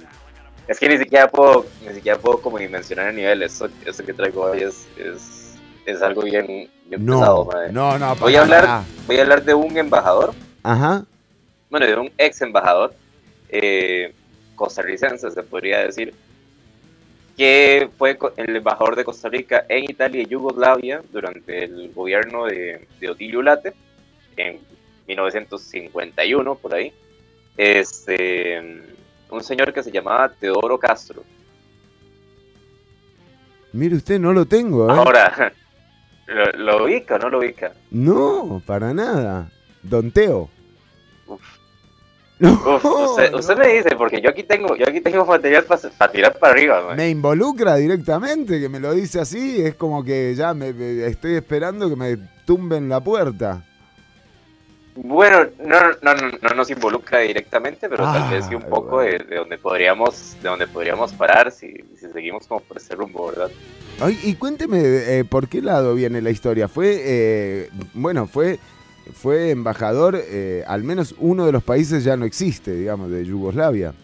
es que ni siquiera puedo, ni siquiera puedo como dimensionar el nivel. Esto, esto que traigo hoy es, es, es algo bien, bien pesado, No, madre. no, no, Voy a hablar, para. voy a hablar de un embajador, Ajá. bueno, de un ex embajador eh, costarricense, se podría decir, que fue el embajador de Costa Rica en Italia y Yugoslavia durante el gobierno de, de Otilio Late en 1951, por ahí. Este, un señor que se llamaba Teodoro Castro. Mire usted, no lo tengo, ¿eh? Ahora, (laughs) ¿lo, lo ubica o no lo ubica? No, para nada. Don Teo. Uf. Uf, usted, me dice, porque yo aquí tengo, yo aquí tengo material para tirar para arriba. man. Me involucra directamente, que me lo dice así, es como que ya me, me- estoy esperando que me tumben la puerta. Bueno, no, no, no, no nos involucra directamente, pero tal vez sí un Ah, poco de, de donde podríamos, de donde podríamos parar si, si seguimos como por ese rumbo, ¿verdad? Ay, y cuénteme, eh, ¿por qué lado viene la historia? Fue, eh, bueno, fue, fue embajador, eh, al menos uno de los países ya no existe, digamos, de Yugoslavia.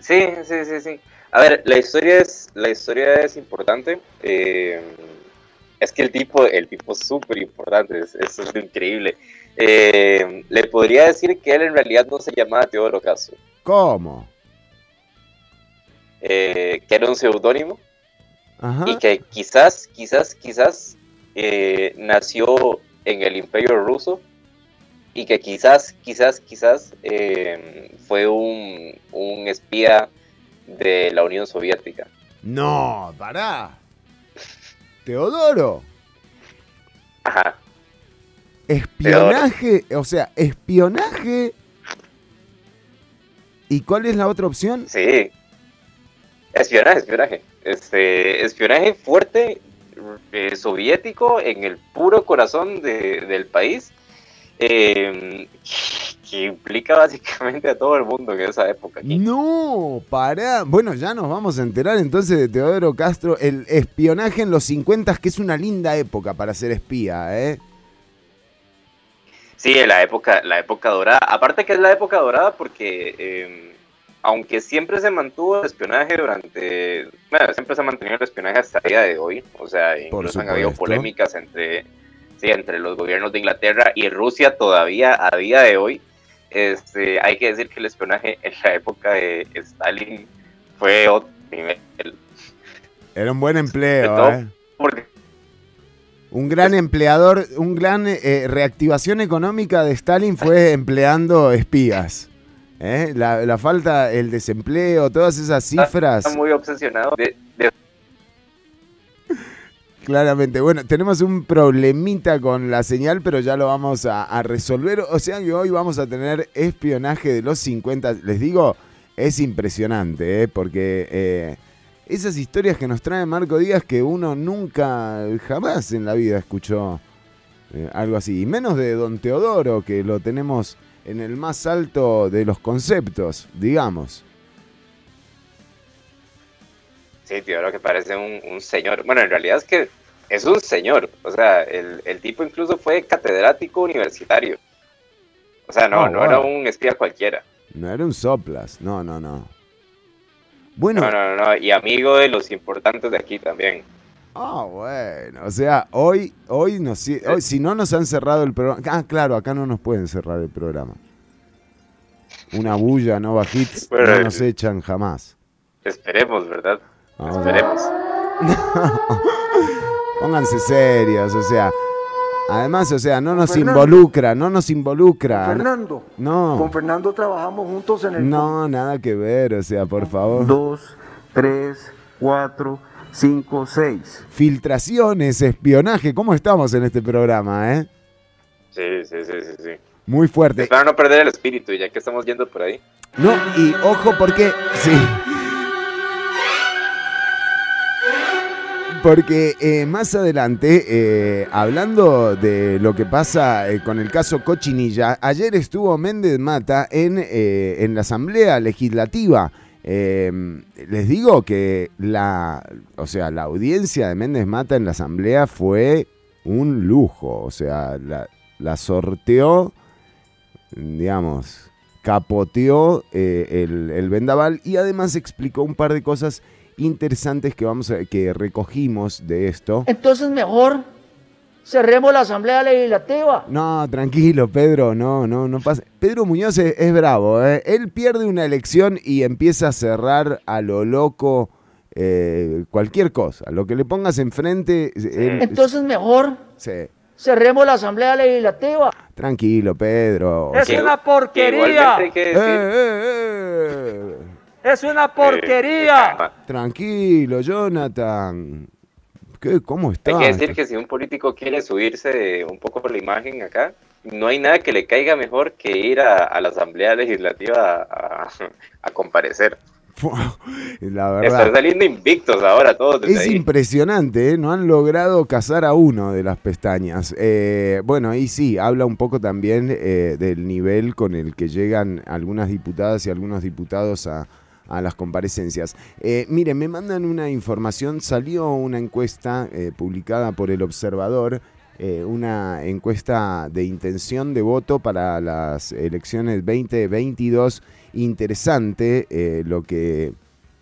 Sí, sí, sí, sí. A ver, la historia es, la historia es importante. eh, es que el tipo, el tipo es súper importante, es, es increíble. Eh, le podría decir que él en realidad no se llamaba Teodoro Castro, ¿Cómo? eh, que era un seudónimo y que quizás, quizás, quizás nació en el Imperio Ruso y que quizás, quizás, quizás eh, fue un, un espía de la Unión Soviética. No, pará. Teodoro. Ajá. Espionaje, o sea, espionaje. ¿Y cuál es la otra opción? Sí. Espionaje, espionaje. Este, espionaje fuerte eh, soviético en el puro corazón de- del país. eh, que implica básicamente a todo el mundo en esa época. aquí. No, pará. Bueno, ya nos vamos a enterar entonces de Teodoro Castro, el espionaje en los 50, que es una linda época para ser espía, ¿eh? Sí, la época, la época dorada. Aparte que es la época dorada porque eh, aunque siempre se mantuvo el espionaje durante, bueno, siempre se ha mantenido el espionaje hasta el día de hoy. O sea, incluso han habido polémicas entre, sí, entre los gobiernos de Inglaterra y Rusia todavía a día de hoy. Este, hay que decir que el espionaje en la época de Stalin fue otro nivel. Era un buen empleo, ¿eh? porque Un gran empleador, un gran eh, reactivación económica de Stalin fue empleando espías. ¿Eh? La, la falta, el desempleo, todas esas cifras. está muy obsesionado de, de Claramente. Bueno, tenemos un problemita con la señal, pero ya lo vamos a, a resolver. O sea que hoy vamos a tener espionaje de los 50. Les digo, es impresionante, ¿eh? porque eh, esas historias que nos trae Marco Díaz que uno nunca, jamás en la vida escuchó algo así. Y menos de Don Teodoro, que lo tenemos en el más alto de los conceptos, digamos. Sí, Teodoro que parece un, un señor. Bueno, en realidad es que es un señor. O sea, el, el tipo incluso fue catedrático universitario. O sea, no, Oh, no wow. era un espía cualquiera. No era un soplas, no, no, no. Bueno, No, no, no, no. Y amigo de los importantes de aquí también. Ah, bueno, o sea, hoy, hoy, nos, si- hoy, si no nos han cerrado el programa, ah, claro, acá no nos pueden cerrar el programa. Una bulla, no hits, Bueno, no eh, nos echan jamás. Esperemos, ¿verdad? Vamos a ver. Esperemos. (laughs) Pónganse serios, o sea, además, o sea, no nos Fernando. involucra, no nos involucra. Fernando. No, Con Fernando trabajamos juntos en el... no, nada que ver, o sea, por favor. Dos, tres, cuatro, cinco, seis. Filtraciones, espionaje, ¿cómo estamos en este programa, eh? Sí, sí, sí, sí, sí. Muy fuerte. Espero no perder el espíritu, ya que estamos yendo por ahí. No, y ojo porque, sí. Porque eh, más adelante, eh, hablando de lo que pasa eh, con el caso Cochinilla, ayer estuvo Méndez Mata en, eh, en la Asamblea Legislativa. Eh, les digo que la, o sea, la audiencia de Méndez Mata en la Asamblea fue un lujo. O sea, la, la sorteó, digamos, capoteó eh, el, el vendaval y además explicó un par de cosas interesantes que vamos a, que recogimos de esto. Entonces mejor cerremos la Asamblea Legislativa. No, tranquilo, Pedro, no, no, no pasa. Pedro Muñoz es, es bravo, ¿eh? Él pierde una elección y empieza a cerrar a lo loco eh, cualquier cosa. Lo que le pongas enfrente. él- Entonces mejor sí. cerremos la Asamblea Legislativa. Tranquilo, Pedro. Es una que porquería. igualmente hay que Eh, decir, eh. Es una eh, porquería. Tranquilo, Jonathan. ¿Qué, ¿Cómo está? Hay que decir que si un político quiere subirse un poco por la imagen acá, no hay nada que le caiga mejor que ir a, a la Asamblea Legislativa a, comparecer. (laughs) La Están verdad. saliendo invictos ahora todos desde Es ahí. impresionante, ¿eh? no han logrado cazar a uno de las pestañas. Eh, bueno, ahí sí, habla un poco también eh, del nivel con el que llegan algunas diputadas y algunos diputados a, a las comparecencias. Eh, miren, me mandan una información, salió una encuesta eh, publicada por El Observador, eh, una encuesta de intención de voto para las elecciones 2022, interesante eh, lo que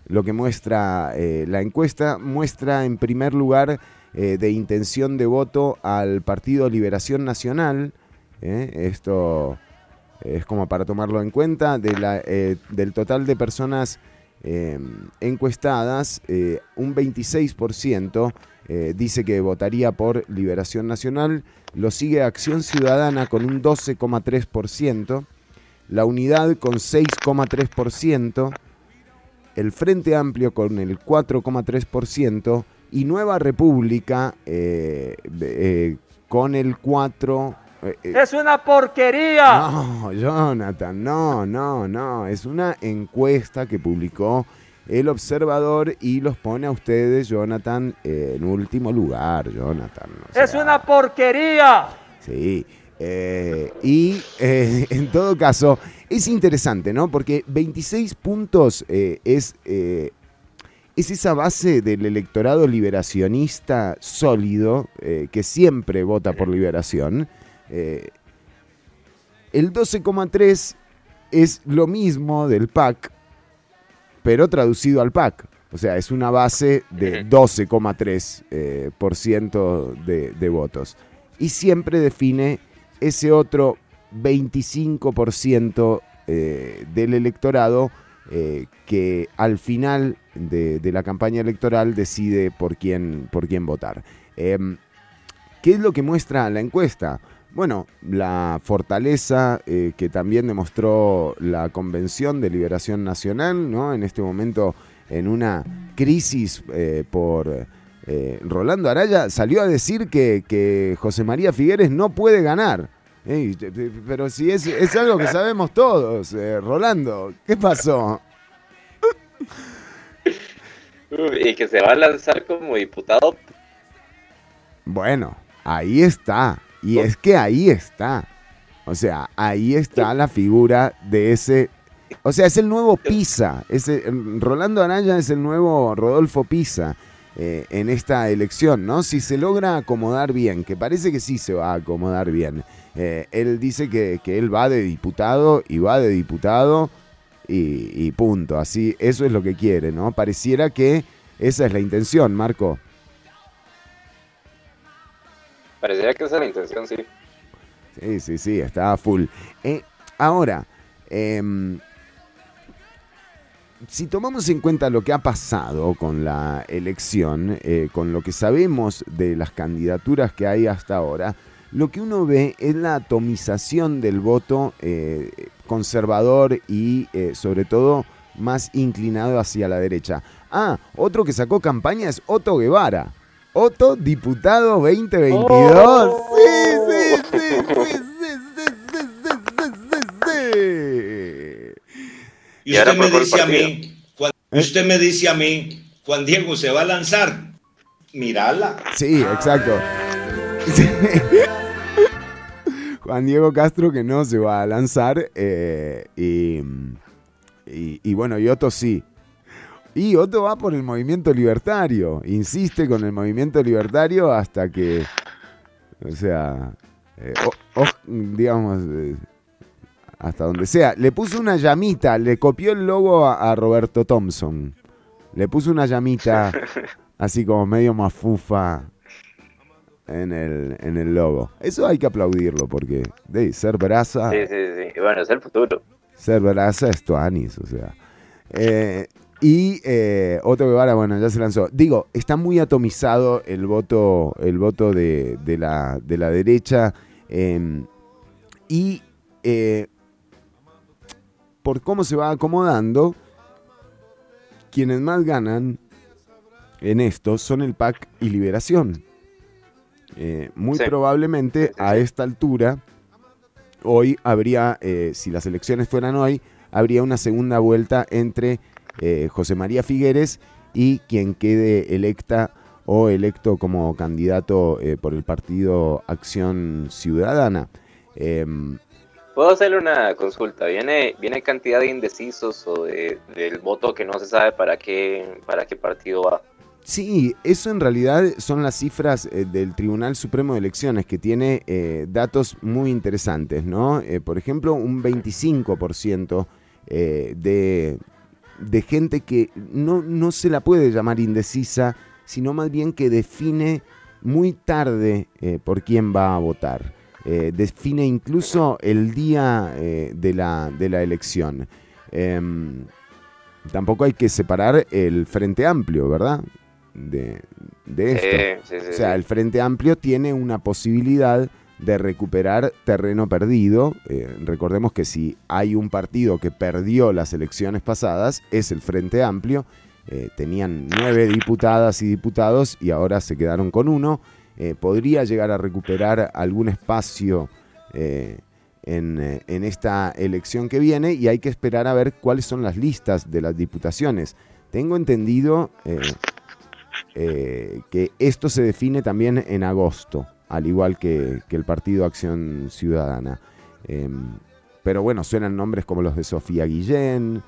lo que muestra la encuesta, muestra en primer lugar de intención de voto al Partido Liberación Nacional. esto es como para tomarlo en cuenta. De la, eh, del total de personas eh, encuestadas, eh, un 26% eh, dice que votaría por Liberación Nacional. Lo sigue Acción Ciudadana con un 12,3%. La Unidad con 6,3% el Frente Amplio con el 4,3% y Nueva República con el 4. Eh, Es una porquería. no, Jonathan, no, no, no. Es una encuesta que publicó el observador y los pone a ustedes, Jonathan, en último lugar, Jonathan. o Es una porquería. Sí. eh, y eh, (laughs) en todo caso, es interesante, ¿no? Porque 26 puntos eh, es, es esa base del electorado liberacionista sólido que siempre vota por liberación. Eh, el 12,3 es lo mismo del PAC, pero traducido al PAC. O sea, es una base de 12,3% eh, por ciento de, de votos. Y siempre define ese otro 25% eh, del electorado eh, que al final de, de la campaña electoral decide por quién, por quién votar. Em, ¿Qué es lo que muestra la encuesta? Bueno, la fortaleza eh, que también demostró la Convención de Liberación Nacional, ¿no? En este momento, en una crisis eh, por eh, Rolando Araya, salió a decir que, que José María Figueres no puede ganar. Ey, pero si es, es algo que sabemos todos, eh, Rolando, ¿qué pasó? Y que se va a lanzar como diputado. Bueno, ahí está. Y es que ahí está. O sea, ahí está la figura de ese. O sea, es el nuevo Pisa. Ese, Rolando Araya es el nuevo Rodolfo Pisa eh, en esta elección, ¿no? Si se logra acomodar bien, que parece que sí se va a acomodar bien. eh, él dice que, que él va de diputado y va de diputado y, y punto. Así, eso es lo que quiere, ¿no? Pareciera que esa es la intención, Marco. Parecería que esa es la intención, sí. Sí, sí, sí, está full. Eh, ahora, em, si tomamos en cuenta lo que ha pasado con la elección, eh, con lo que sabemos de las candidaturas que hay hasta ahora, lo que uno ve es la atomización del voto eh, conservador y eh, sobre todo más inclinado hacia la derecha. Ah, otro que sacó campaña es Otto Guevara. Otto, diputado 2022. Sí, sí, sí, sí, sí, sí, sí, sí, sí, sí. Y usted me dice a mí, Juan, usted me dice a mí, Juan Diego se va a lanzar. Mírala. Sí, exacto. Sí. (laughs) Juan Diego Castro que no se va a lanzar eh, y, y- y bueno, y Otto sí. Y Otto va por el movimiento libertario, insiste con el movimiento libertario hasta que, o sea, eh, o- o- digamos, eh, hasta donde sea. Le puso una llamita, le copió el logo a, a Roberto Thompson. Le puso una llamita (laughs) así como medio mafufa en el, en el logo. Eso hay que aplaudirlo porque de ser brasa, Sí, sí, sí. Y Bueno, es el futuro. ser brasa es tuanis, o sea. Eh, y eh, Otto Guevara, bueno, ya se lanzó. Digo, está muy atomizado el voto, el voto de, de la, de la derecha. eh, y eh, por cómo se va acomodando, quienes más ganan en esto son el PAC y Liberación. Eh, muy Sí. probablemente a esta altura, hoy habría, eh, si las elecciones fueran hoy, habría una segunda vuelta entre eh, José María Figueres y quien quede electa o electo como candidato eh, por el partido Acción Ciudadana. Em, Puedo hacerle una consulta. ¿Viene, viene cantidad de indecisos o de, del voto que no se sabe para qué, para qué partido va? Sí, eso en realidad son las cifras eh, del Tribunal Supremo de Elecciones, que tiene datos muy interesantes, ¿no? Por ejemplo, un 25% eh, de, de gente que no, no se la puede llamar indecisa, sino más bien que define muy tarde eh, por quién va a votar. Eh, define incluso el día eh, de, la, de la elección. Em, tampoco hay que separar el Frente Amplio, ¿verdad? De, de esto. Sí, sí, sí, o sea, el Frente Amplio tiene una posibilidad de recuperar terreno perdido. Eh, recordemos que si hay un partido que perdió las elecciones pasadas, es el Frente Amplio. Eh, tenían nueve diputadas y diputados y ahora se quedaron con uno. eh, podría llegar a recuperar algún espacio en, en esta elección que viene y hay que esperar a ver cuáles son las listas de las diputaciones. Tengo entendido que esto se define también en agosto, al igual que, el Partido Acción Ciudadana. Em, pero bueno, suenan nombres como los de Sofía Guillén,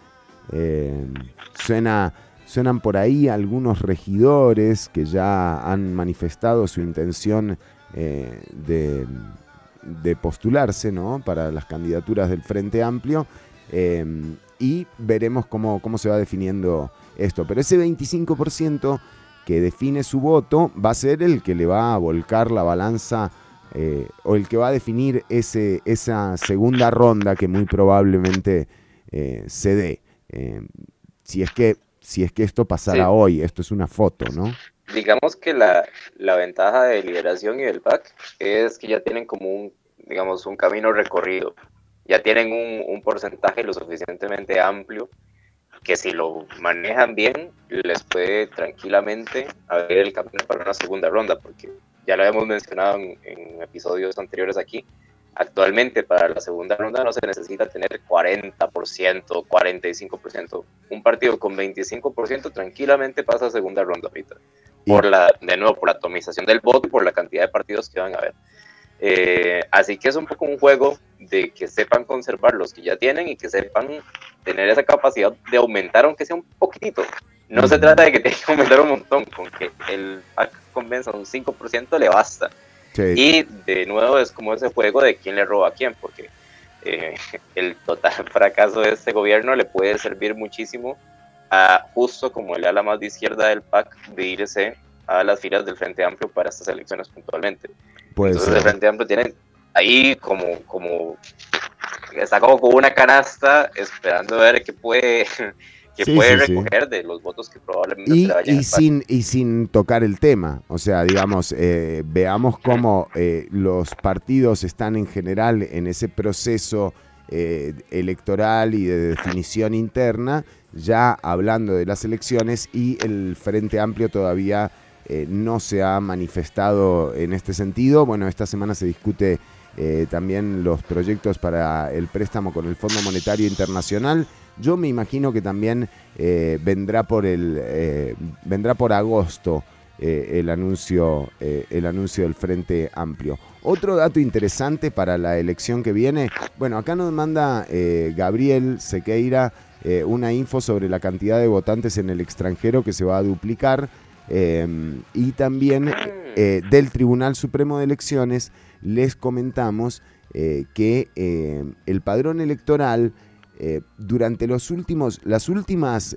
em, suena, suenan por ahí algunos regidores que ya han manifestado su intención eh, de, de postularse ¿no? para las candidaturas del Frente Amplio em, y veremos cómo, cómo se va definiendo esto. Pero ese 25% que define su voto va a ser el que le va a volcar la balanza eh, o el que va a definir ese, esa segunda ronda que muy probablemente eh, se dé. Eh, si, es que, si es que esto pasara Sí. hoy, esto es una foto, ¿no? Digamos que la, la ventaja de Liberación y del PAC es que ya tienen como un, digamos, un camino recorrido. Ya tienen un, un porcentaje lo suficientemente amplio que si lo manejan bien, les puede tranquilamente abrir el camino para una segunda ronda, porque ya lo hemos mencionado en, en episodios anteriores aquí. Actualmente para la segunda ronda no se necesita tener 40%, 45%. Un partido con 25% tranquilamente pasa a segunda ronda ahorita. Por la, de nuevo, por la atomización del voto y por la cantidad de partidos que van a haber. Eh, así que es un poco un juego de que sepan conservar los que ya tienen y que sepan tener esa capacidad de aumentar, aunque sea un poquitito. No se trata de que tenga que aumentar un montón, con que el convenza un 5% le basta. Y de nuevo es como ese juego de quién le roba a quién, porque eh, (laughs) el total (laughs) fracaso de este gobierno le puede servir muchísimo a justo como el ala más de izquierda del PAC de irse a las filas del Frente Amplio para estas elecciones puntualmente. Puede Entonces el Frente Amplio tiene ahí como, como está como con una canasta esperando a ver qué puede, (laughs) qué Sí, puede sí, sí. recoger de los votos que probablemente Y, vayan y sin, y sin tocar el tema, o sea, digamos, eh, veamos cómo eh, los partidos están en general en ese proceso eh, electoral y de definición interna, ya hablando de las elecciones y el Frente Amplio todavía eh, no se ha manifestado en este sentido. Bueno, esta semana se discute eh, también los proyectos para el préstamo con el Fondo Monetario Internacional. Yo me imagino que también eh, vendrá por el vendrá por agosto el anuncio el anuncio del Frente Amplio. Otro dato interesante para la elección que viene, bueno, acá nos manda Gabriel Sequeira una info sobre la cantidad de votantes en el extranjero que se va a duplicar eh, y también eh, del Tribunal Supremo de Elecciones les comentamos eh, que eh, el padrón electoral durante los últimos, las últimas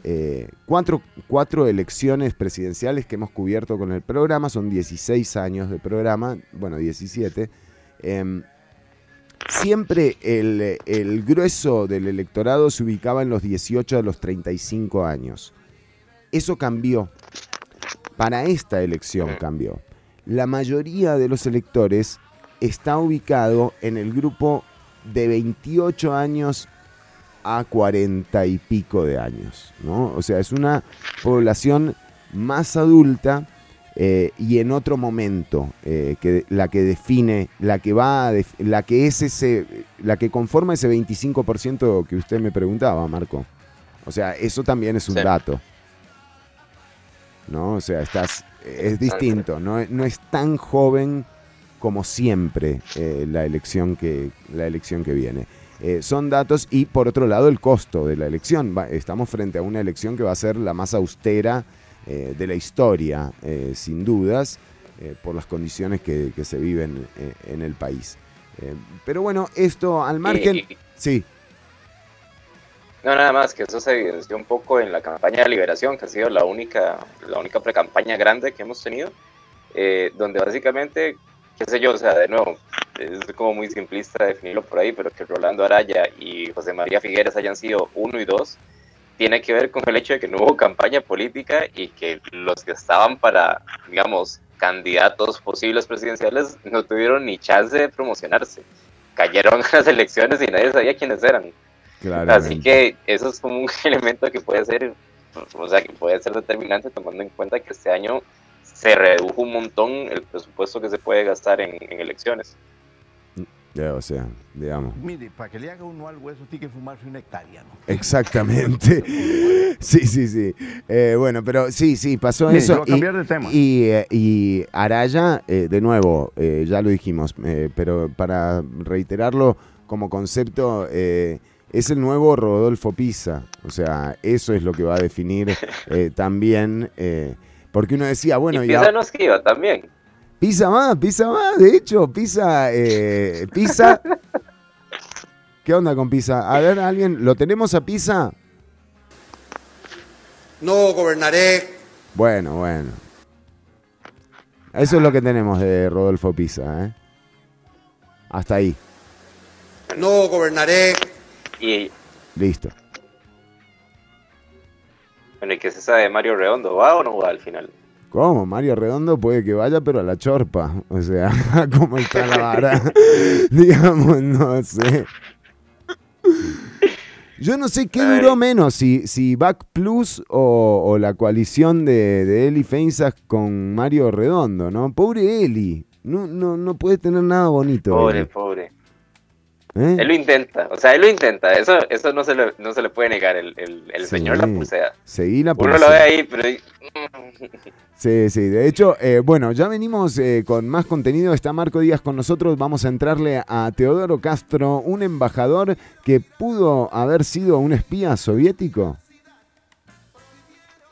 cuatro, cuatro elecciones presidenciales que hemos cubierto con el programa, son 16 años de programa, bueno, 17, em, siempre el, el grueso del electorado se ubicaba en los 18 a los 35 años. Eso cambió. Para esta elección cambió. La mayoría de los electores está ubicado en el grupo de 28 años a 40 y pico de años, ¿no? O sea, es una población más adulta eh, y en otro momento eh, que la que define, la que va, a la que es ese, la que conforma ese 25% que usted me preguntaba, Marco. O sea, eso también es un Sí. dato. ¿No? O sea, estás, es distinto, no, no es tan joven como siempre eh, la, elección que, la elección que viene. Eh, son datos y por otro lado el costo de la elección. Va- estamos frente a una elección que va a ser la más austera eh, de la historia, eh, sin dudas, por las condiciones que, que se viven en el país. Pero bueno, esto al margen... Sí, No, nada más que eso se evidenció un poco en la campaña de liberación, que ha sido la única, la única pre-campaña grande que hemos tenido, eh, donde básicamente, qué sé yo, o sea, de nuevo, es como muy simplista definirlo por ahí, pero que Rolando Araya y José María Figueres hayan sido uno y dos, tiene que ver con el hecho de que no hubo campaña política y que los que estaban para, digamos, candidatos posibles presidenciales no tuvieron ni chance de promocionarse. Cayeron (laughs) las elecciones y nadie sabía quiénes eran. Claramente. Así que eso es como un (laughs) elemento que puede ser, o sea, que puede ser determinante tomando en cuenta que este año se redujo un montón el presupuesto que se puede gastar en, en elecciones. Ya, o sea, digamos. Mire, para que le haga uno algo, eso tiene que fumarse una hectárea, ¿no? Exactamente. (laughs) Sí, sí, sí. Eh, bueno, pero sí, sí, pasó eso. cambiar de tema. Y, eh, y Araya, eh, de nuevo, eh, ya lo dijimos, eh, pero para reiterarlo como concepto, eh, es el nuevo Rodolfo Pisa. O sea, eso es lo que va a definir (laughs) eh, también. eh, porque uno decía, bueno, y Pisa ahora- no esquiva también. Pisa más, pisa más, de hecho, pisa, eh, pisa. (laughs) ¿Qué onda con pisa? A ver, alguien, ¿lo tenemos a pisa? No gobernaré, Bueno, bueno. Eso es lo que tenemos de Rodolfo Pisa, ¿eh? Hasta ahí, no gobernaré, Y, listo. bueno, ¿y qué se sabe de Mario Redondo? ¿Va o no va al final? ¿Cómo? Mario Redondo puede que vaya, pero a la chorpa. O sea, (laughs) ¿cómo está la vara? (laughs) Digamos, no sé. Yo no sé qué duró menos, si, si Back Plus o, o la coalición de, de Eli Feinsas con Mario Redondo, ¿no? Pobre Eli. No, no, no puede tener nada bonito. Pobre, Eli. pobre. ¿Eh? Él lo intenta, o sea, él lo intenta, eso, eso no, se le, no se le puede negar, el, el, el Sí. señor la pulsea. Seguí la Uno lo pulsea. ve ahí, pero... Sí, sí, de hecho, eh, bueno, ya venimos eh, con más contenido. Está Marco Díaz con nosotros. Vamos a entrarle a Teodoro Castro, un embajador que pudo haber sido un espía soviético.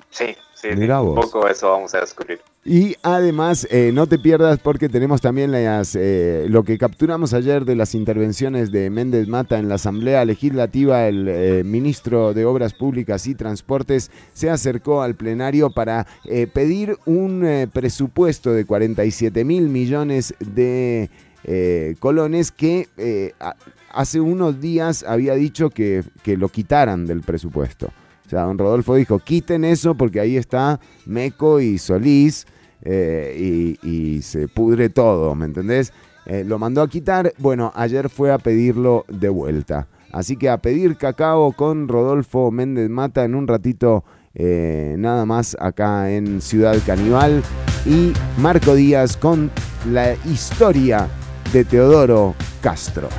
Sí, sí, un poco eso vamos a descubrir. Y además, eh, no te pierdas porque tenemos también las, eh, lo que capturamos ayer de las intervenciones de Méndez Mata en la Asamblea Legislativa. El eh, ministro de Obras Públicas y Transportes se acercó al plenario para eh, pedir un eh, presupuesto de 47 mil millones de colones que hace unos días había dicho que, que lo quitaran del presupuesto. O sea, don Rodolfo dijo, quiten eso porque ahí está Meco y Solís eh, y, se pudre todo, ¿me entendés? Eh, lo mandó a quitar, bueno, ayer fue a pedirlo de vuelta. Así que a pedir cacao con Rodolfo Méndez Mata en un ratito eh, nada más acá en Ciudad Caníbal y Marco Díaz con la historia de Teodoro Castro.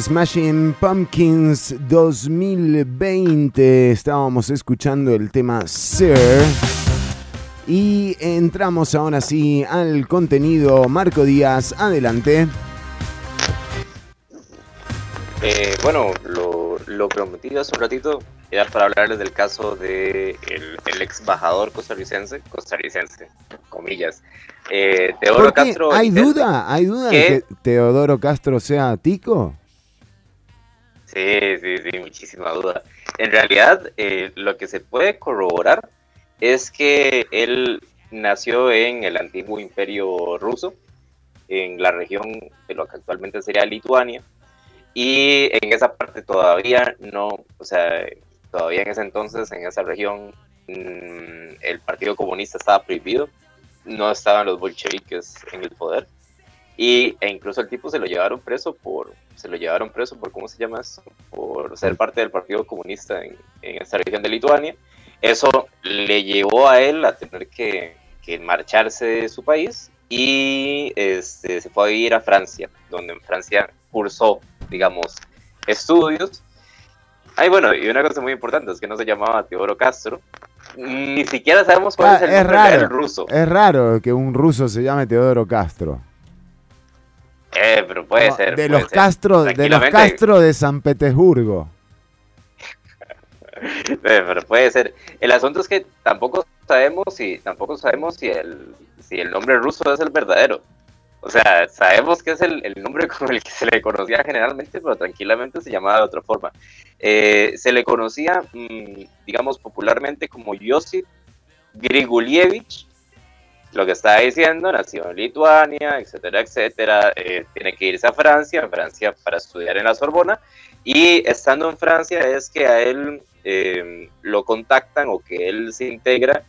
Smashing Pumpkins 2020. Estábamos escuchando el tema Sir. Y entramos ahora sí al contenido. Marco Díaz, adelante. Eh, bueno, lo, lo prometido hace un ratito era para hablarles del caso de el, el ex embajador costarricense, costarricense, comillas, eh, Teodoro ¿Por qué? Castro. ¿Hay duda? ¿Hay duda de que Teodoro Castro sea tico? Sí, sí, sí, muchísima duda. En realidad, eh, lo que se puede corroborar es que él nació en el antiguo imperio ruso, en la región de lo que actualmente sería Lituania, y en esa parte todavía no, o sea, todavía en ese entonces, en esa región, mm, el Partido Comunista estaba prohibido, no estaban los bolcheviques en el poder, y, e incluso el tipo se lo llevaron preso por, se lo llevaron preso por, ¿cómo se llama eso? Por ser parte del Partido Comunista en, en esta región de Lituania. Eso le llevó a él a tener que, que marcharse de su país y este, se fue a vivir a Francia, donde en Francia cursó, digamos, estudios. Ay, bueno, y una cosa muy importante es que no se llamaba Teodoro Castro. Ni siquiera sabemos cuál Ah, es el es nombre raro. ruso. Es raro que un ruso se llame Teodoro Castro. Eh, pero puede No, ser. de puede los ser. Castro, de los. Castro de San Petersburgo. (laughs) Eh, pero puede ser. El asunto es que tampoco sabemos si tampoco sabemos si el si el nombre ruso es el verdadero. O sea, sabemos que es el, el nombre (laughs) con el que se le conocía generalmente, pero tranquilamente se llamaba de otra forma. Eh, se le conocía, mm, digamos, popularmente como Josip Grigolievich, lo que estaba diciendo, nació en Lituania, etcétera, etcétera, eh, tiene que irse a Francia, a Francia para estudiar en la Sorbona, y estando en Francia es que a él eh, lo contactan o que él se integra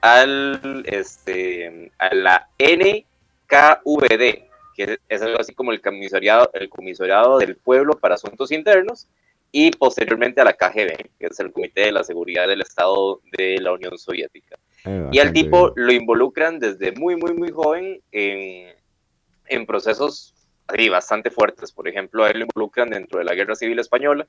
al, este, a la NKVD, que es algo así como el comisariado, el comisariado del pueblo para asuntos internos, y posteriormente a la KGB, que es el Comité de la Seguridad del Estado de la Unión Soviética. Y al tipo lo involucran desde muy, muy, muy joven en, en procesos así, bastante fuertes. Por ejemplo, a él lo involucran dentro de la Guerra Civil Española.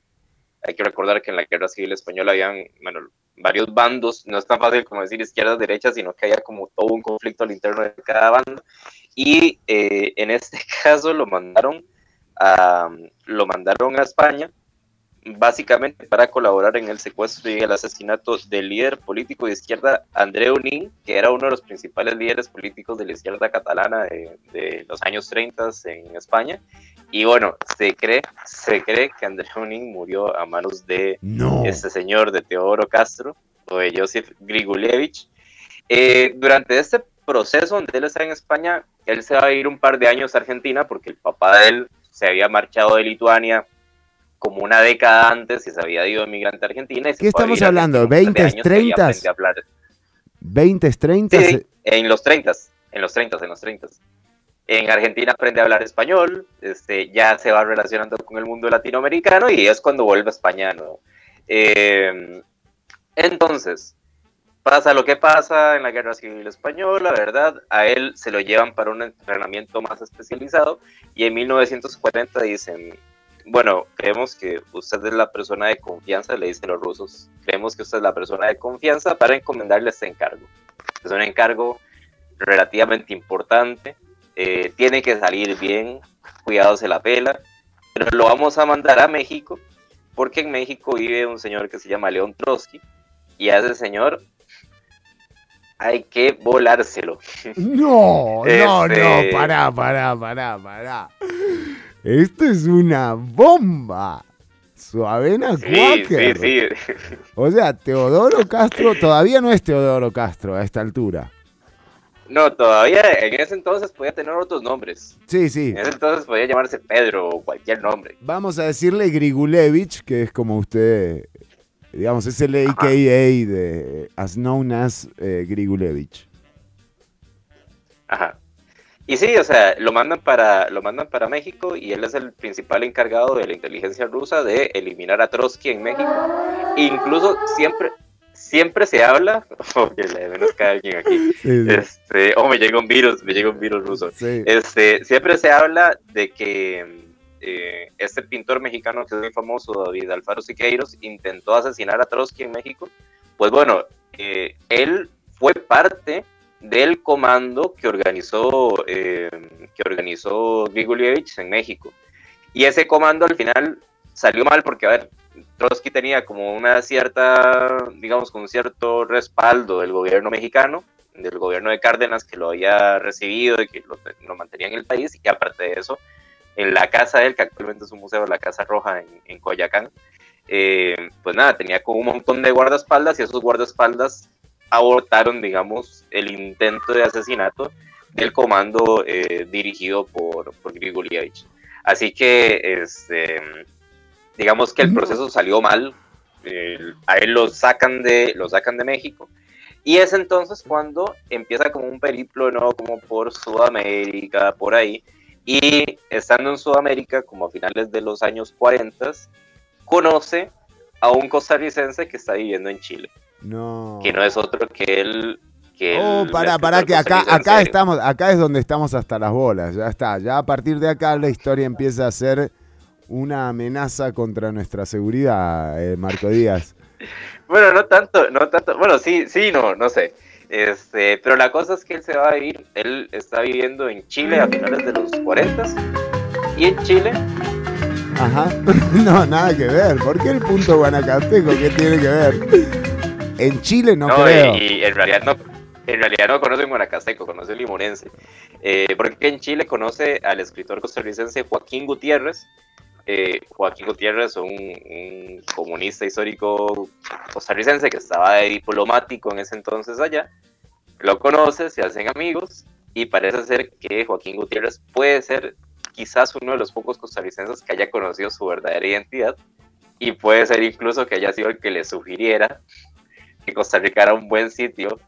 Hay que recordar que en la Guerra Civil Española habían bueno, varios bandos. No es tan fácil como decir izquierda, derecha, sino que había como todo un conflicto al interno de cada bando. Y eh, en este (laughs) caso lo mandaron a, lo mandaron a España básicamente para colaborar en el secuestro y el asesinato del líder político de izquierda Andreu Nin, que era uno de los principales líderes políticos de la izquierda catalana de, de los años 30 en España. Y bueno, se cree, se cree que Andreu Nin murió a manos de No. este señor de Teodoro Castro o de Josef Grigulevich. Eh, durante este proceso donde él está en España, él se va a ir un par de años a Argentina porque el papá de él se había marchado de Lituania como una década antes y se había ido emigrante a Argentina. Y se ¿Qué estamos hablando? Argentina un par de 20s, años y ahí 30s? aprende a hablar. 20, 30. Sí, sí, en los 30, en los 30, en los 30. En Argentina aprende a hablar español, este, ya se va relacionando con el mundo latinoamericano y es cuando vuelve a España, ¿no? Eh, entonces, pasa lo que pasa en la Guerra Civil Española, ¿verdad? A él se lo llevan para un entrenamiento más especializado y en 1940 dicen, bueno, creemos que usted es la persona de confianza, le dicen los rusos, creemos que usted es la persona de confianza para encomendarle este encargo. Es un encargo relativamente importante, eh, tiene que salir bien, cuidado se la pela, pero lo vamos a mandar a México, porque en México vive un señor que se llama León Trotsky, y a ese señor hay que volárselo. No, no, Este- no, pará, pará, pará, pará. Esto es una bomba. Suavena Sí, Quaker. sí, sí. O sea, Teodoro Castro todavía no es Teodoro Castro a esta altura. No, todavía en ese entonces podía tener otros nombres. Sí, sí. En ese entonces podía llamarse Pedro o cualquier nombre. Vamos a decirle Grigulevich, que es como usted, digamos, es el AKA de as known as eh, Grigulevich. Ajá. Y sí, o sea, lo mandan para lo mandan para México y él es el principal encargado de la inteligencia rusa de eliminar a Trotsky en México. Incluso siempre siempre se habla, (laughs) o que le menos cae alguien aquí. Sí, sí. Este, oh, me llega un virus, me llega un virus ruso. Sí. Este, siempre se habla de que eh, este pintor mexicano que es muy famoso, David Alfaro Siqueiros, intentó asesinar a Trotsky en México. Pues bueno, eh, él fue parte del comando que organizó, eh, que organizó Grigorievich en México. Y ese comando al final salió mal porque, a ver, Trotsky tenía como una cierta, digamos, con cierto respaldo del gobierno mexicano, del gobierno de Cárdenas que lo había recibido y que lo, lo mantenía en el país, y aparte de eso, en la casa de él, que actualmente es un museo, la Casa Roja en, en Coyacán, eh, pues nada, tenía como un montón de guardaespaldas y esos guardaespaldas abortaron, digamos, el intento de asesinato del comando eh, dirigido por, por Grigorievich. Así que, este, digamos que el proceso salió mal, eh, a él lo sacan, de, lo sacan de México, y es entonces cuando empieza como un periplo nuevo como por Sudamérica, por ahí, y estando en Sudamérica, como a finales de los años 40, conoce a un costarricense que está viviendo en Chile, No. que no es otro que él... Que Oh, el pará, escritor pará, que acá, acá estamos, acá es donde estamos hasta las bolas, ya está. Ya a partir de acá la historia empieza a ser una amenaza contra nuestra seguridad, eh, Marco Díaz. (laughs) Bueno, no tanto, no tanto, bueno, sí, sí, no, no sé. Este, pero la cosa es que él se va a ir, él está viviendo en Chile a finales de los 40 y en Chile, Ajá. (laughs) No, nada que ver. ¿Por qué el punto guanacasteco? ¿Qué tiene que ver? En Chile no, no, creo. y, y en realidad no, en realidad no conoce un guanacasteco, conoce un limonense, Eh, porque en Chile conoce al escritor costarricense Joaquín Gutiérrez, eh, Joaquín Gutiérrez, un, un comunista histórico costarricense que estaba de diplomático en ese entonces allá, lo conoce, se hacen amigos y parece ser que Joaquín Gutiérrez puede ser quizás uno de los pocos costarricenses que haya conocido su verdadera identidad y puede ser incluso que haya sido el que le sugiriera que Costa Rica era un buen sitio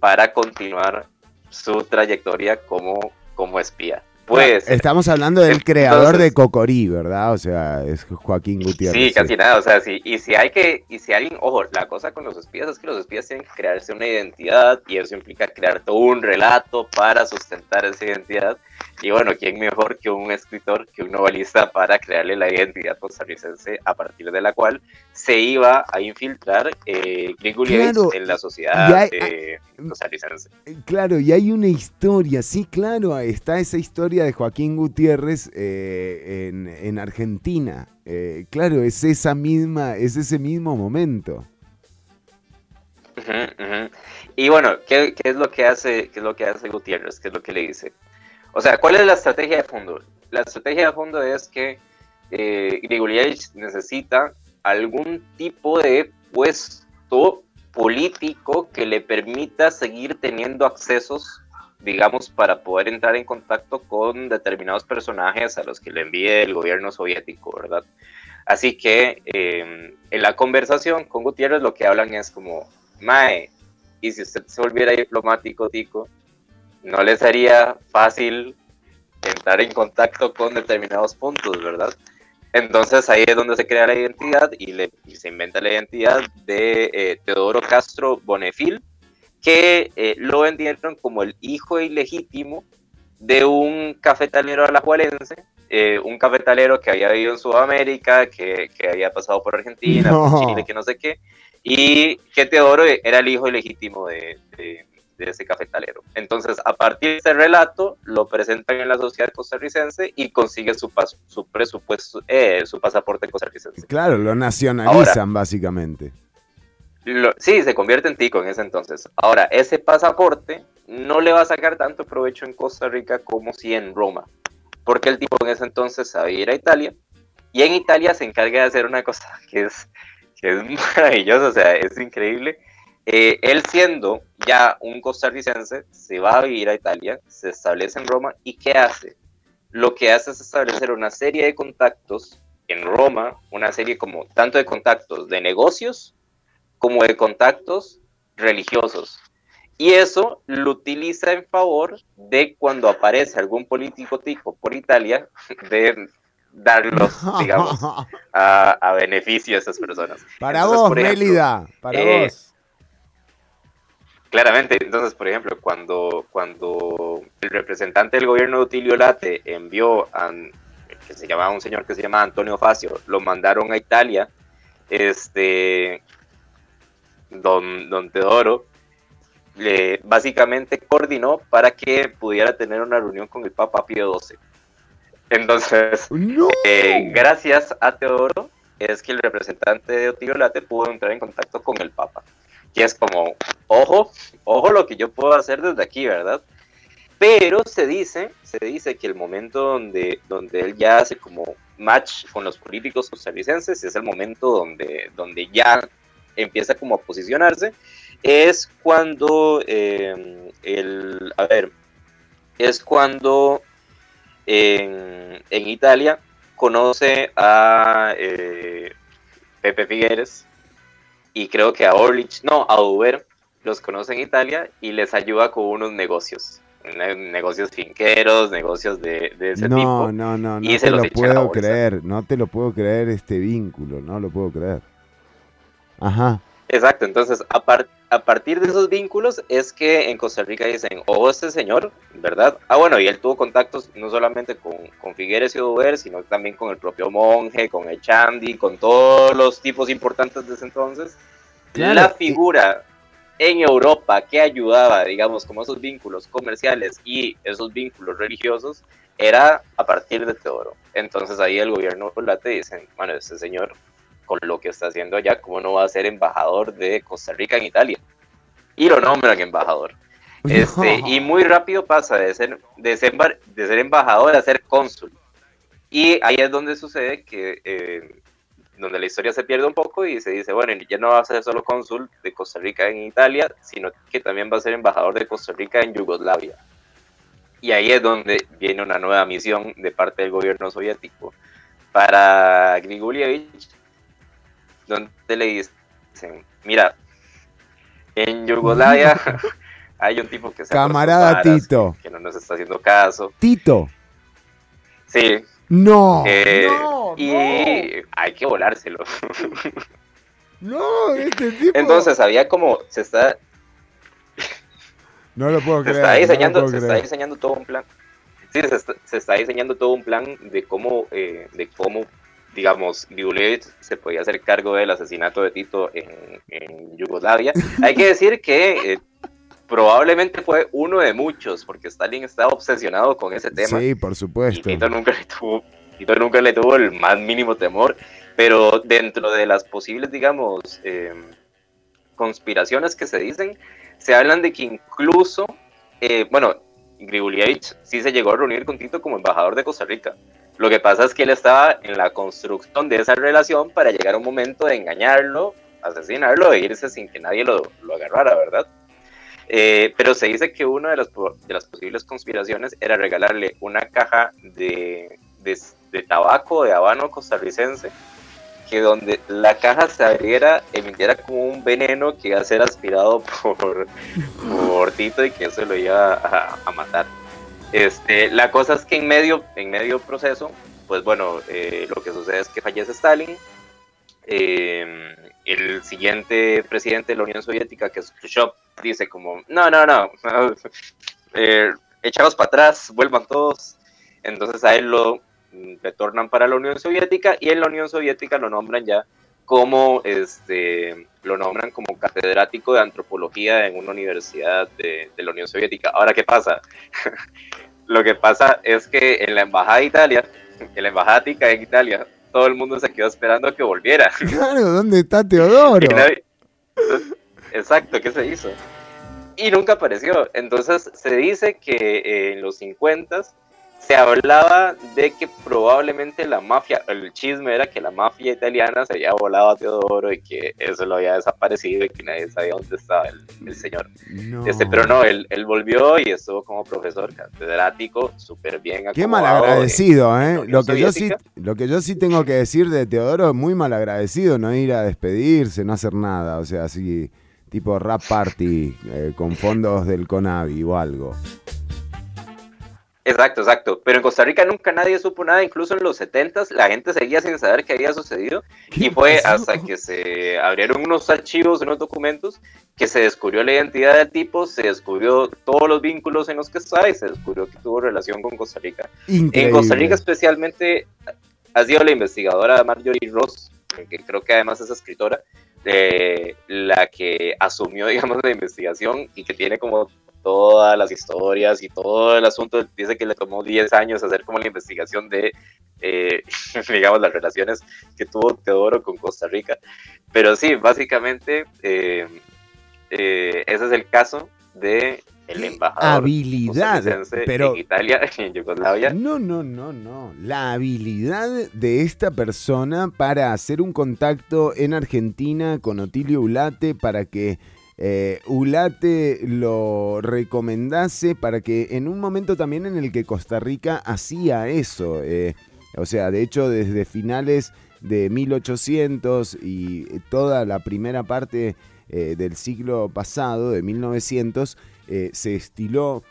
para continuar su trayectoria como, como espía. Puede ser. Estamos hablando del creador de Cocorí, ¿verdad? O sea, es Joaquín Gutiérrez. Sí, casi nada, o sea, sí, y si hay que, y si alguien, ojo, la cosa con los espías es que los espías tienen que crearse una identidad y eso implica crear todo un relato para sustentar esa identidad. Y bueno, ¿quién mejor que un escritor, que un novelista para crearle la identidad costarricense a partir de la cual se iba a infiltrar eh, Claro, en la sociedad hay- eh, costarricense? Claro, y hay una historia, sí, claro, está esa historia de Joaquín Gutiérrez eh, en, en Argentina. Eh, claro, es esa misma, es ese mismo momento. Y bueno, ¿qué, qué es lo que hace, qué es lo que hace Gutiérrez? ¿Qué es lo que le dice? O sea, ¿cuál es la estrategia de fondo? La estrategia de fondo es que eh, necesita algún tipo de puesto político que le permita seguir teniendo accesos, digamos, para poder entrar en contacto con determinados personajes a los que le envíe el gobierno soviético, ¿verdad? Así que eh, en la conversación con Gutiérrez lo que hablan es como, Mae, y si usted se volviera diplomático, Tico, no le sería fácil entrar en contacto con determinados puntos, ¿verdad? Entonces ahí es donde se crea la identidad y, le, y se inventa la identidad de eh, Teodoro Castro Bonefil, que eh, lo vendieron como el hijo ilegítimo de un cafetalero alajuelense eh, un cafetalero que había vivido en Sudamérica, que, que había pasado por Argentina, por No. Chile, que no sé qué, y que Teodoro era el hijo ilegítimo de, de- de ese cafetalero. Entonces, a partir de ese relato, lo presentan en la sociedad costarricense y consigue su, pas- su presupuesto, eh, su pasaporte costarricense. Claro, lo nacionalizan básicamente. Lo- sí, se convierte en tico en ese entonces. Ahora, ese pasaporte no le va a sacar tanto provecho en Costa Rica como si en Roma, porque el tipo en ese entonces sabía ir a Italia y en Italia se encarga de hacer una cosa que es, que es (laughs) maravillosa, o sea, es increíble. Eh, él siendo ya un costarricense, se va a vivir a Italia, se establece en Roma y ¿qué hace? Lo que hace es establecer una serie de contactos en Roma, una serie como tanto de contactos de negocios como de contactos religiosos. Y eso lo utiliza en favor de cuando aparece algún político tico por Italia, (laughs) de darlos, (laughs) digamos, a, a beneficio a esas personas. Para Entonces, vos, ejemplo, Mélida, para eh, vos. Claramente, entonces, por ejemplo, cuando, cuando el representante del gobierno de Utilio Late envió a que se llamaba un señor que se llama Antonio Facio, lo mandaron a Italia, este don, don Teodoro le, básicamente coordinó para que pudiera tener una reunión con el Papa Pío XII. Entonces, eh, gracias a Teodoro es que el representante de Otilio Late pudo entrar en contacto con el Papa. Que es como, ojo, ojo lo que yo puedo hacer desde aquí, ¿verdad? Pero se dice, se dice que el momento donde, donde él ya hace como match con los políticos costarricenses es el momento donde, donde ya empieza como a posicionarse, es cuando eh, el, a ver, es cuando en, Italia conoce a eh, Pepe Figueres y creo que a Orlich, no, a Uber, los conoce en Italia y les ayuda con unos negocios, ne- negocios finqueros, negocios de, de ese No, tipo. no, no, no se te lo puedo creer, no te lo puedo creer este vínculo, no lo puedo creer. Ajá. Exacto, entonces a, a partir de esos vínculos es que en Costa Rica dicen, oh, este señor, ¿verdad? Ah, bueno, y él tuvo contactos no solamente con, con Figueres y Uber, sino también con el propio monje, con el Chandy, con todos los tipos importantes de ese entonces. Claro, La figura en Europa que ayudaba, digamos, como esos vínculos comerciales y esos vínculos religiosos, era a partir de Teodoro. Entonces ahí el gobierno late dicen, bueno, este señor con lo que está haciendo allá, ¿cómo no va a ser embajador de Costa Rica en Italia? Y lo nombran embajador. Este, y muy rápido pasa de ser, de, ser, de ser embajador a ser cónsul. Y ahí es donde sucede que, eh, donde la historia se pierde un poco y se dice, bueno, ya no va a ser solo cónsul de Costa Rica en Italia, sino que también va a ser embajador de Costa Rica en Yugoslavia. Y ahí es donde viene una nueva misión de parte del gobierno soviético para Grigorievich, donde le dicen, mira, en Yugoslavia (laughs) (laughs) hay un tipo que se Camarada Tito. que no nos está haciendo caso. Tito. Sí. No. eh, no, y hay que volárselo. (laughs) No, este tipo. Entonces había como se está no lo puedo se creer. está no lo diseñando se está diseñando todo un plan sí se está, se está diseñando todo un plan de cómo eh, de cómo digamos Grigorievich se podía hacer cargo del asesinato de Tito en, en Yugoslavia. Hay que decir que eh, probablemente fue uno de muchos porque Stalin estaba obsesionado con ese tema. Sí, por y supuesto. Tito nunca le tuvo Tito nunca le tuvo el más mínimo temor. Pero dentro de las posibles digamos eh, conspiraciones que se dicen se hablan de que incluso eh, bueno Grigorievich sí se llegó a reunir con Tito como embajador de Costa Rica lo que pasa es que él estaba en la construcción de esa relación para llegar a un momento de engañarlo asesinarlo e irse sin que nadie lo, lo agarrara verdad eh, pero se dice que una de las, de las posibles conspiraciones era regalarle una caja de, de, tabaco de habano costarricense, que donde la caja se abriera, emitiera como un veneno que iba a ser aspirado (laughs) por, por Tito y que eso lo iba a matar. Este, la cosa es que en medio, en medio proceso, pues bueno, eh, lo que sucede es que fallece Stalin, eh, el siguiente presidente de la Unión Soviética, que es Khrushchev, dice como, no, no, no, (laughs) eh, echados para atrás, vuelvan todos. Entonces a él lo, retornan para la Unión Soviética y en la Unión Soviética lo nombran ya como este lo nombran como catedrático de antropología en una universidad de, de la Unión Soviética. Ahora, ¿qué pasa? (laughs) lo que pasa es que en la embajada de Italia, en la embajada en Italia, todo el mundo se quedó esperando a que volviera. (laughs) (laughs) Claro, ¿dónde está Teodoro? Nadie- Exacto, ¿qué se hizo? Y nunca apareció. Entonces se dice que eh, en los 50 se hablaba de que probablemente la mafia, el chisme era que la mafia italiana se había volado a Teodoro y que eso lo había desaparecido y que nadie sabía dónde estaba el, el señor. No. Este, pero no, él, él volvió y estuvo como profesor catedrático, súper bien Qué en- en ¿eh? Lo que, yo sí, lo que yo sí tengo que decir de Teodoro es muy malagradecido, no ir a despedirse, no hacer nada, o sea, así tipo rap party eh, con fondos del Conavi o algo. Exacto, exacto. Pero en Costa Rica nunca nadie supo nada, incluso en los 70 la gente seguía sin saber qué había sucedido. Y fue hasta que se abrieron unos archivos, unos documentos, que se descubrió la identidad del tipo, se descubrió todos los vínculos en los que estaba y se descubrió que tuvo relación con Costa Rica. Increíble. En Costa Rica especialmente ha sido la investigadora Marjorie Ross, que creo que además es escritora, eh, la que asumió, (laughs) digamos, la investigación y que tiene como todas las historias y todo el asunto. Dice que le tomó 10 años hacer como la investigación de, eh, (laughs) digamos, las relaciones que tuvo Teodoro con Costa Rica. Pero sí, básicamente, eh, eh, ese es el caso de el embajador habilidad, pero- en Italia, (laughs) en Yugoslavia. No, no, no, no. La habilidad de esta persona para hacer un contacto en Argentina con Otilio Ulate para que eh, Ulate lo recomendase para que en un momento también en el que Costa Rica hacía eso. eh, o sea, de hecho, desde finales de 1800 y toda la primera parte eh, del siglo pasado, de 1900, eh, se estiló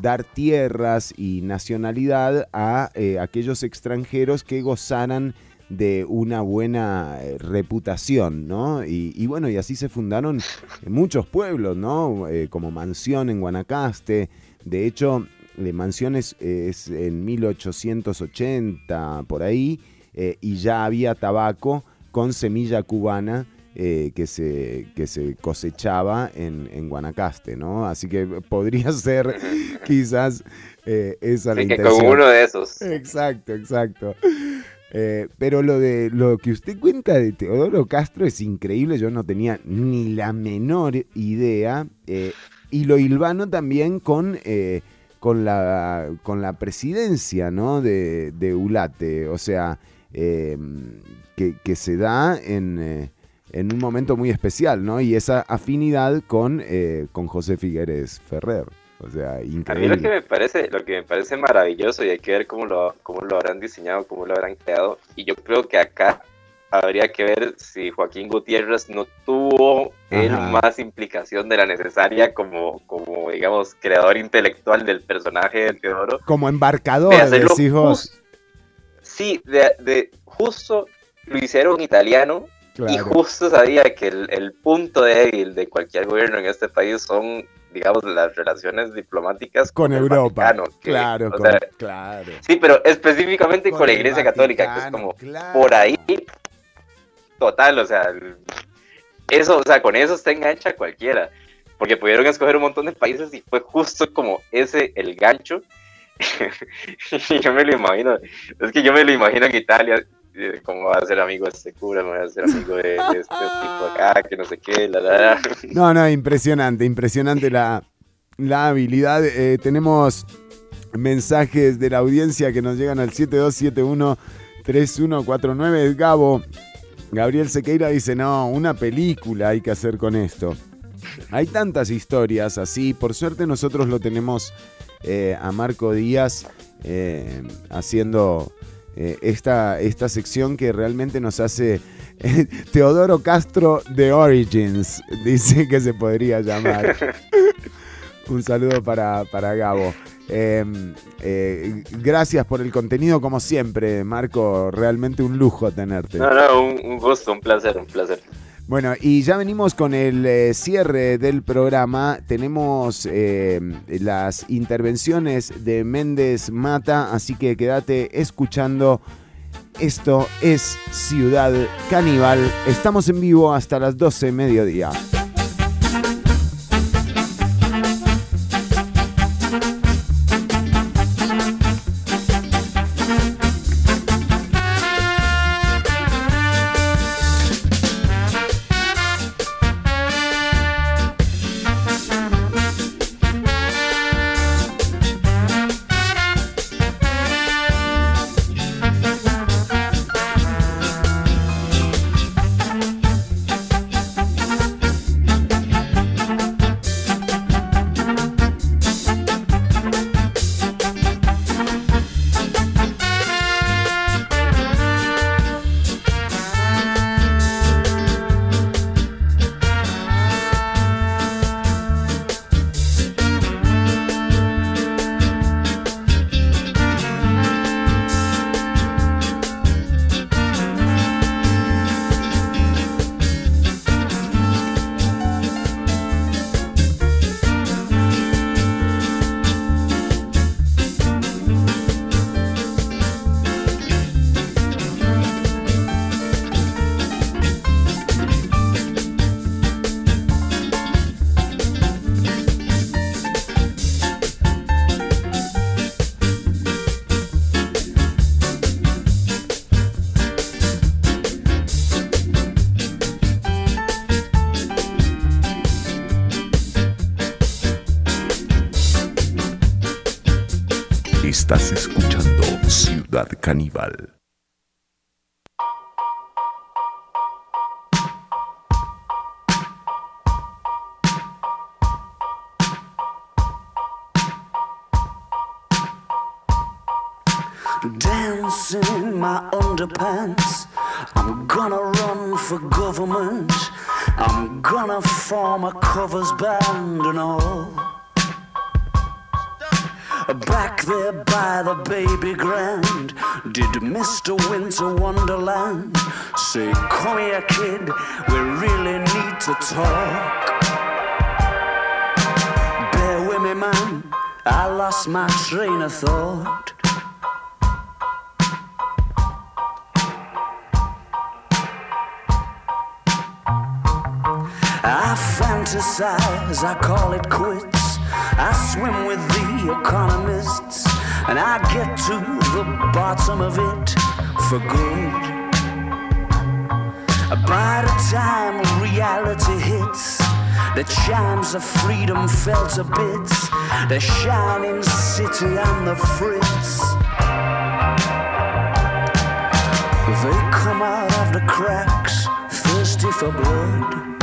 dar tierras y nacionalidad a aquellos extranjeros que gozaran de una buena eh, reputación, ¿no? Y, y bueno, y así se fundaron muchos pueblos, ¿no? Eh, como Mansión en Guanacaste. De hecho, eh, Mansión es, es en 1880, por ahí, eh, y ya había tabaco con semilla cubana eh, que, se, que se cosechaba en, en Guanacaste, ¿no? Así que podría (laughs) ser quizás eh, esa la que intención. con uno de esos. Exacto, exacto. Eh, pero lo de lo que usted cuenta de Teodoro Castro es increíble, yo no tenía ni la menor idea. eh, y lo hilvano también con, eh, con, la, con la presidencia ¿no? de, de Ulate, o sea, eh, que, que se da en, en un momento muy especial, ¿no? Y esa afinidad con, con José Figueres Ferrer. O sea, A mí increíble. lo que me parece, lo que me parece maravilloso y hay que ver cómo lo, cómo lo habrán diseñado, cómo lo habrán creado. Y yo creo que acá habría que ver si Joaquín Gutiérrez no tuvo él más implicación de la necesaria como, como digamos, creador intelectual del personaje de Teodoro. Como embarcador, de vos. jus- Sí, de, de justo lo hicieron italiano y justo sabía que el, el punto débil de cualquier gobierno en este país son, digamos, las relaciones diplomáticas Con el Europa. Vaticano, que, claro, con- sea, claro. Sí, pero específicamente con, Con la Iglesia Católica, que es Vaticano, como claro. por ahí, total, o sea, eso, o sea, con eso está engancha cualquiera, porque pudieron escoger un montón de países y fue justo como ese el gancho. (laughs) yo me lo imagino, es que yo me lo imagino en Italia, cómo va a ser amigo de este cura, va a ser amigo de, este tipo acá, que no sé qué, la, la, la. No, no, impresionante, impresionante la, la habilidad. Eh, tenemos mensajes de la audiencia que nos llegan al 7271-3149. Gabo, Gabriel Sequeira dice, no, una película hay que hacer con esto. Hay tantas historias así, por suerte nosotros lo tenemos eh, a Marco Díaz eh, haciendo eh, esta, esta sección que realmente nos hace Teodoro Castro de Origins, dice que se podría llamar. (laughs) Un saludo para, para Gabo. Eh, eh, gracias por el contenido, como siempre, Marco. Realmente un lujo tenerte. No, no, un, un gusto, un placer, un placer. Bueno, y ya venimos con el eh, cierre del programa. Tenemos eh, las intervenciones de Méndez Mata, así que quédate escuchando. Esto es Ciudad Caníbal. Estamos en vivo hasta las 12 mediodía. Train thought. I fantasize, I call it quits. I swim with the economists, and I get to the bottom of it for good. By the time reality hits, the chimes of freedom fell to bits. The shining city on the fritz. They come out of the cracks, thirsty for blood.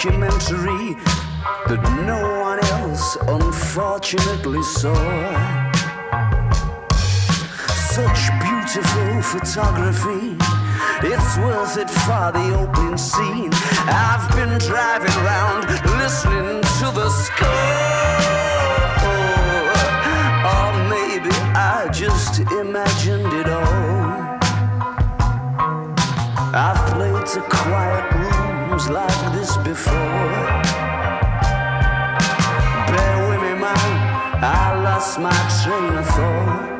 Documentary that no one else unfortunately saw. Such beautiful photography, it's worth it for the opening scene. I've been driving round listening to the score. Or maybe I just imagined it all. I've played to quiet rooms like this before. Bear with me, man, I lost my train of thought.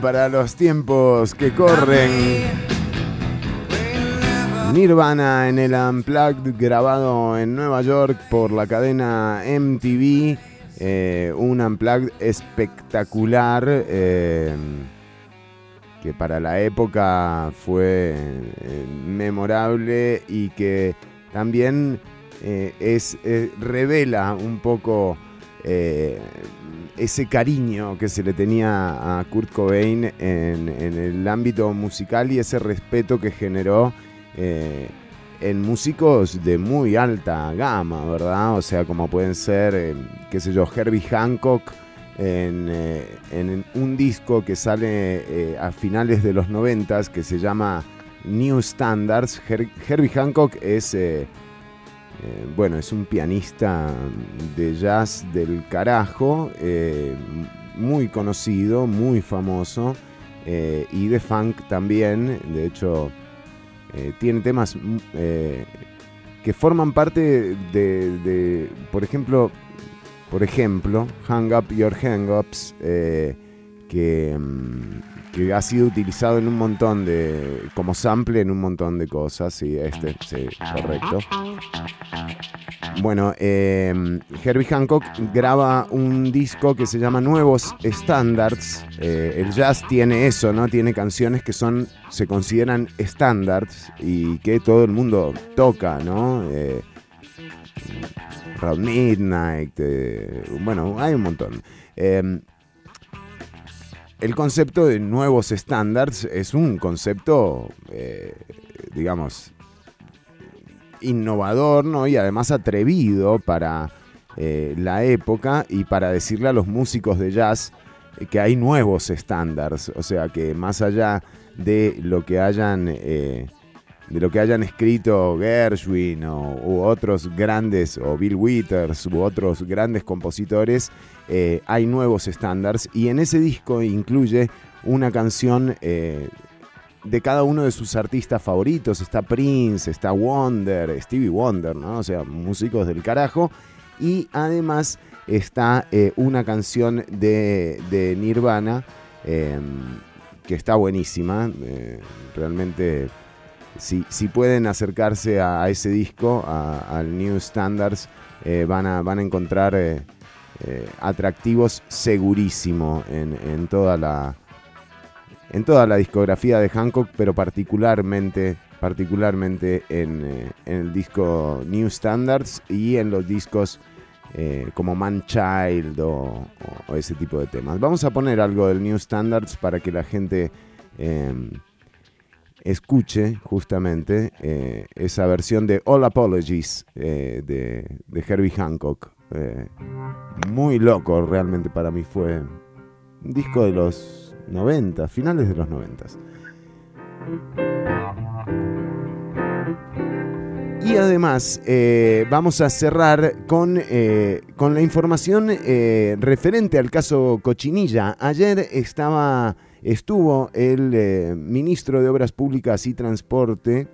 Para los tiempos que corren. Nirvana en el Unplugged grabado en Nueva York por la cadena MTV. eh, un Unplugged espectacular eh, que para la época fue eh, memorable y que también es, revela un poco ese cariño que se le tenía a Kurt Cobain en, el ámbito musical y ese respeto que generó eh, en músicos de muy alta gama, ¿verdad? O sea, como pueden ser, eh, qué sé yo, Herbie Hancock en, eh, un disco que sale a finales de los noventas que se llama New Standards. Her- Herbie Hancock es... eh, bueno, es un pianista de jazz del carajo, eh, muy conocido, muy famoso, eh, y de funk también. De hecho, tiene temas mm, que forman parte de, por ejemplo, por ejemplo, Hang Up Your Hang-Ups, eh, que, mm, que ha sido utilizado en un montón de, como sample en un montón de cosas, sí, este, sí, correcto. Bueno, eh, Herbie Hancock graba un disco que se llama Nuevos Standards. Eh, el jazz tiene eso, ¿no? Tiene canciones que son, se consideran standards y que todo el mundo toca, ¿no? Eh, Midnight, eh, bueno, hay un montón. El concepto de nuevos estándares es un concepto, eh, digamos, innovador ¿no? y además atrevido para eh, la época y para decirle a los músicos de jazz que hay nuevos estándares, o sea que más allá de lo que hayan eh, de lo que hayan escrito Gershwin o, u otros grandes, o Bill Withers u otros grandes compositores, eh, hay nuevos estándares y en ese disco incluye una canción eh, de cada uno de sus artistas favoritos. Está Prince, está Wonder, Stevie Wonder, ¿no? O sea, músicos del carajo. Y además está eh, una canción de, Nirvana eh, que está buenísima. realmente si, si pueden acercarse a, a ese disco, al New Standards, van, a, van a encontrar eh, atractivos segurísimo en, en toda la en toda la discografía de Hancock, pero particularmente particularmente en, eh, en el disco New Standards y en los discos eh, como Man Child o, ese tipo de temas. Vamos a poner algo del New Standards para que la gente eh, escuche justamente esa versión de All Apologies de, de Herbie Hancock. Muy loco realmente para mí fue un disco de los 90, finales de los 90. Y además eh, vamos a cerrar con, eh, con la información eh, referente al caso Cochinilla. Ayer estaba, estuvo el ministro de Obras Públicas y Transporte,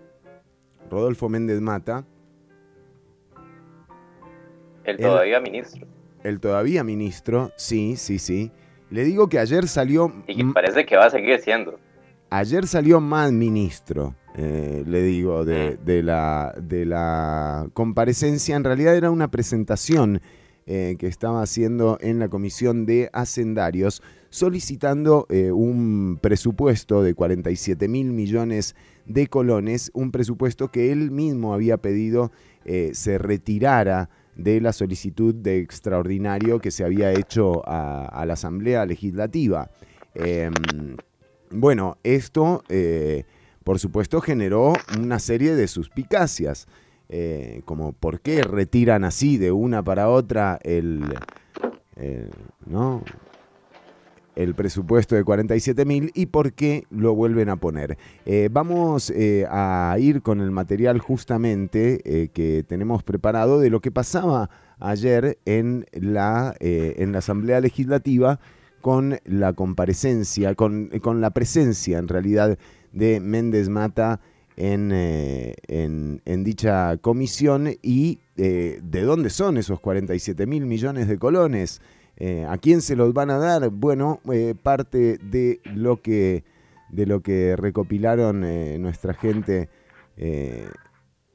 Rodolfo Méndez Mata, El El- todavía ministro. El todavía ministro, sí, sí, sí. Le digo que ayer salió Y que parece que va a seguir siendo. Ayer salió más ministro, eh, le digo, de, de la, de la comparecencia. En realidad era una presentación eh, que estaba haciendo en la Comisión de Hacendarios, solicitando eh, un presupuesto de 47 mil millones de colones, un presupuesto que él mismo había pedido se retirara de la solicitud de extraordinario que se había hecho a, la Asamblea Legislativa. Em, bueno, esto, eh, por supuesto, generó una serie de suspicacias, eh, como por qué retiran así de una para otra el, eh, ¿no? El presupuesto de 47 mil y por qué lo vuelven a poner. Eh, vamos eh, a ir con el material justamente eh, que tenemos preparado de lo que pasaba ayer en la, en la Asamblea Legislativa con la comparecencia, con, con la presencia en realidad de Méndez Mata en, en, dicha comisión y de dónde son esos 47 mil millones de colones. Eh, ¿A quién se los van a dar? Bueno, eh, parte de lo que, de lo que recopilaron eh, nuestra gente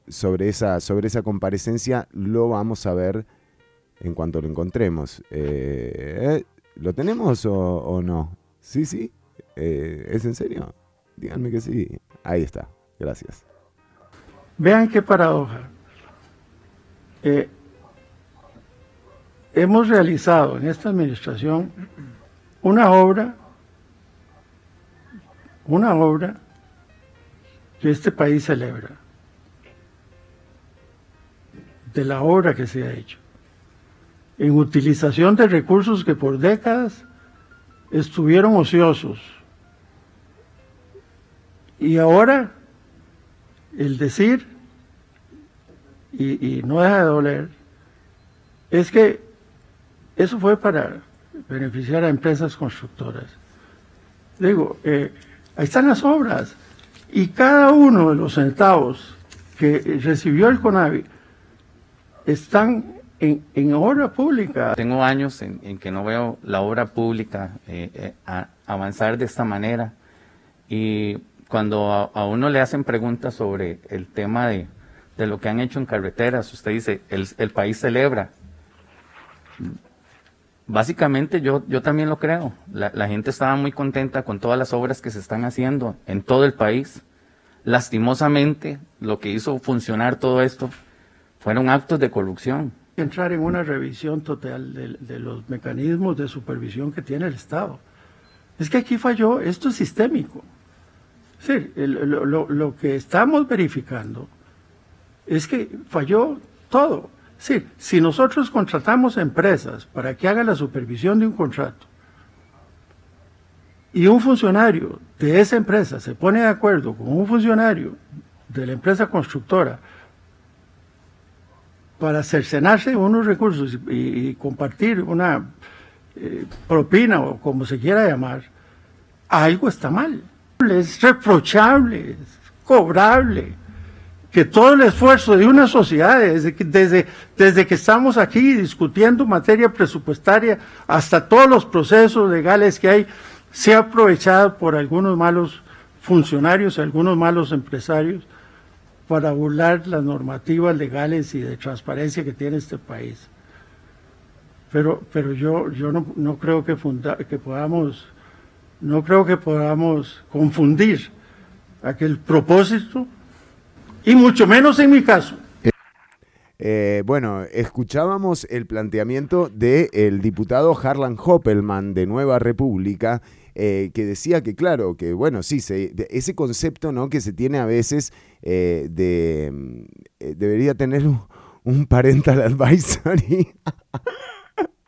sobre, esa, sobre esa comparecencia lo vamos a ver en cuanto lo encontremos. ¿Lo tenemos o, o no? Sí, sí. ¿Es en serio? Díganme que sí. Ahí está. Gracias. Vean qué paradoja. Hemos realizado en esta administración una obra, una obra que este país celebra, de la obra que se ha hecho, en utilización de recursos que por décadas estuvieron ociosos. Y ahora el decir, y no deja de doler, es que eso fue para beneficiar a empresas constructoras. Digo, eh, ahí están las obras y cada uno de los centavos que recibió el CONAVI están en, en obra pública. Tengo años en, que no veo la obra pública eh, eh, avanzar de esta manera y cuando a, a uno le hacen preguntas sobre el tema de, de lo que han hecho en carreteras, usted dice, el, el país celebra. Básicamente yo, yo también lo creo. La, gente estaba muy contenta con todas las obras que se están haciendo en todo el país. Lastimosamente, lo que hizo funcionar todo esto fueron actos de corrupción. entrar en una revisión total de, los mecanismos de supervisión que tiene el Estado. Es que aquí falló, esto es sistémico. Es decir, el- lo- lo que estamos verificando es que falló todo. Decir, si nosotros contratamos empresas para que hagan la supervisión de un contrato y un funcionario de esa empresa se pone de acuerdo con un funcionario de la empresa constructora para cercenarse unos recursos y, y compartir una eh, propina o como se quiera llamar, algo está mal. Es reprochable, es cobrable, que todo el esfuerzo de una sociedad, desde que, desde, que estamos aquí discutiendo materia presupuestaria hasta todos los procesos legales que hay, sea aprovechado por algunos malos funcionarios, algunos malos empresarios para burlar las normativas legales y de transparencia que tiene este país. Pero, pero yo, yo no, no creo que, funda- que podamos, no creo que podamos confundir aquel propósito, y mucho menos en mi caso. Eh, bueno, escuchábamos el planteamiento del diputado Harlan Hoppelman de Nueva República, eh, que decía que, claro, que bueno, sí, se- de- ese concepto ¿no? que se tiene a veces eh, de eh, debería tener un, un parental advisory.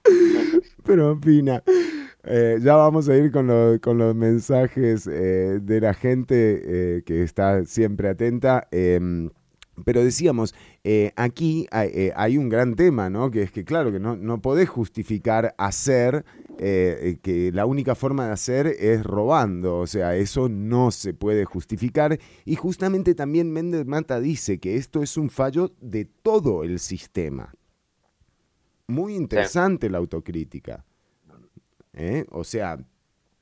(laughs) Pero opina. Eh, ya vamos a ir con, lo- con los mensajes eh, de la gente eh, que está siempre atenta. Em, pero decíamos, aquí hay, hay un gran tema, ¿no? Que es que, claro, que no, no podés justificar hacer, que la única forma de hacer es robando. O sea, eso no se puede justificar. Y justamente también Méndez Mata dice que esto es un fallo de todo el sistema. Muy interesante la autocrítica. ¿Eh? O sea,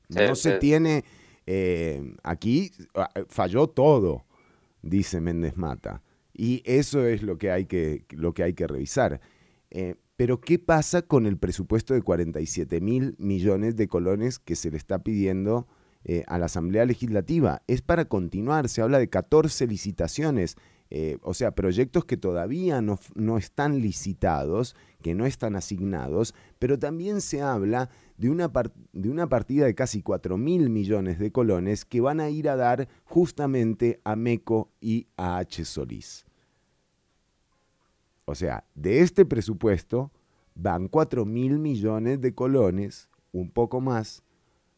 Sí, no se tiene... eh, aquí ah, falló todo, dice Méndez Mata. Y eso es lo que hay que, lo que, hay que revisar. Eh, pero ¿qué pasa con el presupuesto de 47 mil millones de colones que se le está pidiendo eh, a la Asamblea Legislativa? Es para continuar, se habla de 14 licitaciones, eh, o sea, proyectos que todavía no, no están licitados, que no están asignados, pero también se habla de una, de una partida de casi 4 mil millones de colones que van a ir a dar justamente a MECO y a H. Solís. O sea, de este presupuesto van 4 mil millones de colones, un poco más,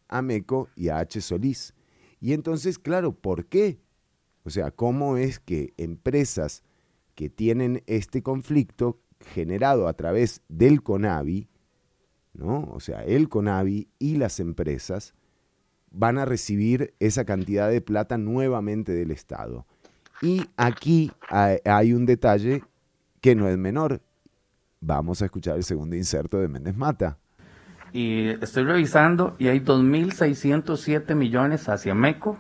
a MECO y a H. Solís. Y entonces, claro, ¿por qué? O sea, ¿cómo es que empresas que tienen este conflicto generado a través del CONAVI, ¿no? O sea, el CONAVI y las empresas van a recibir esa cantidad de plata nuevamente del Estado. Y aquí hay, un detalle que no es menor. Vamos a escuchar el segundo inserto de Méndez Mata. Y estoy revisando y hay 2.607 millones hacia MECO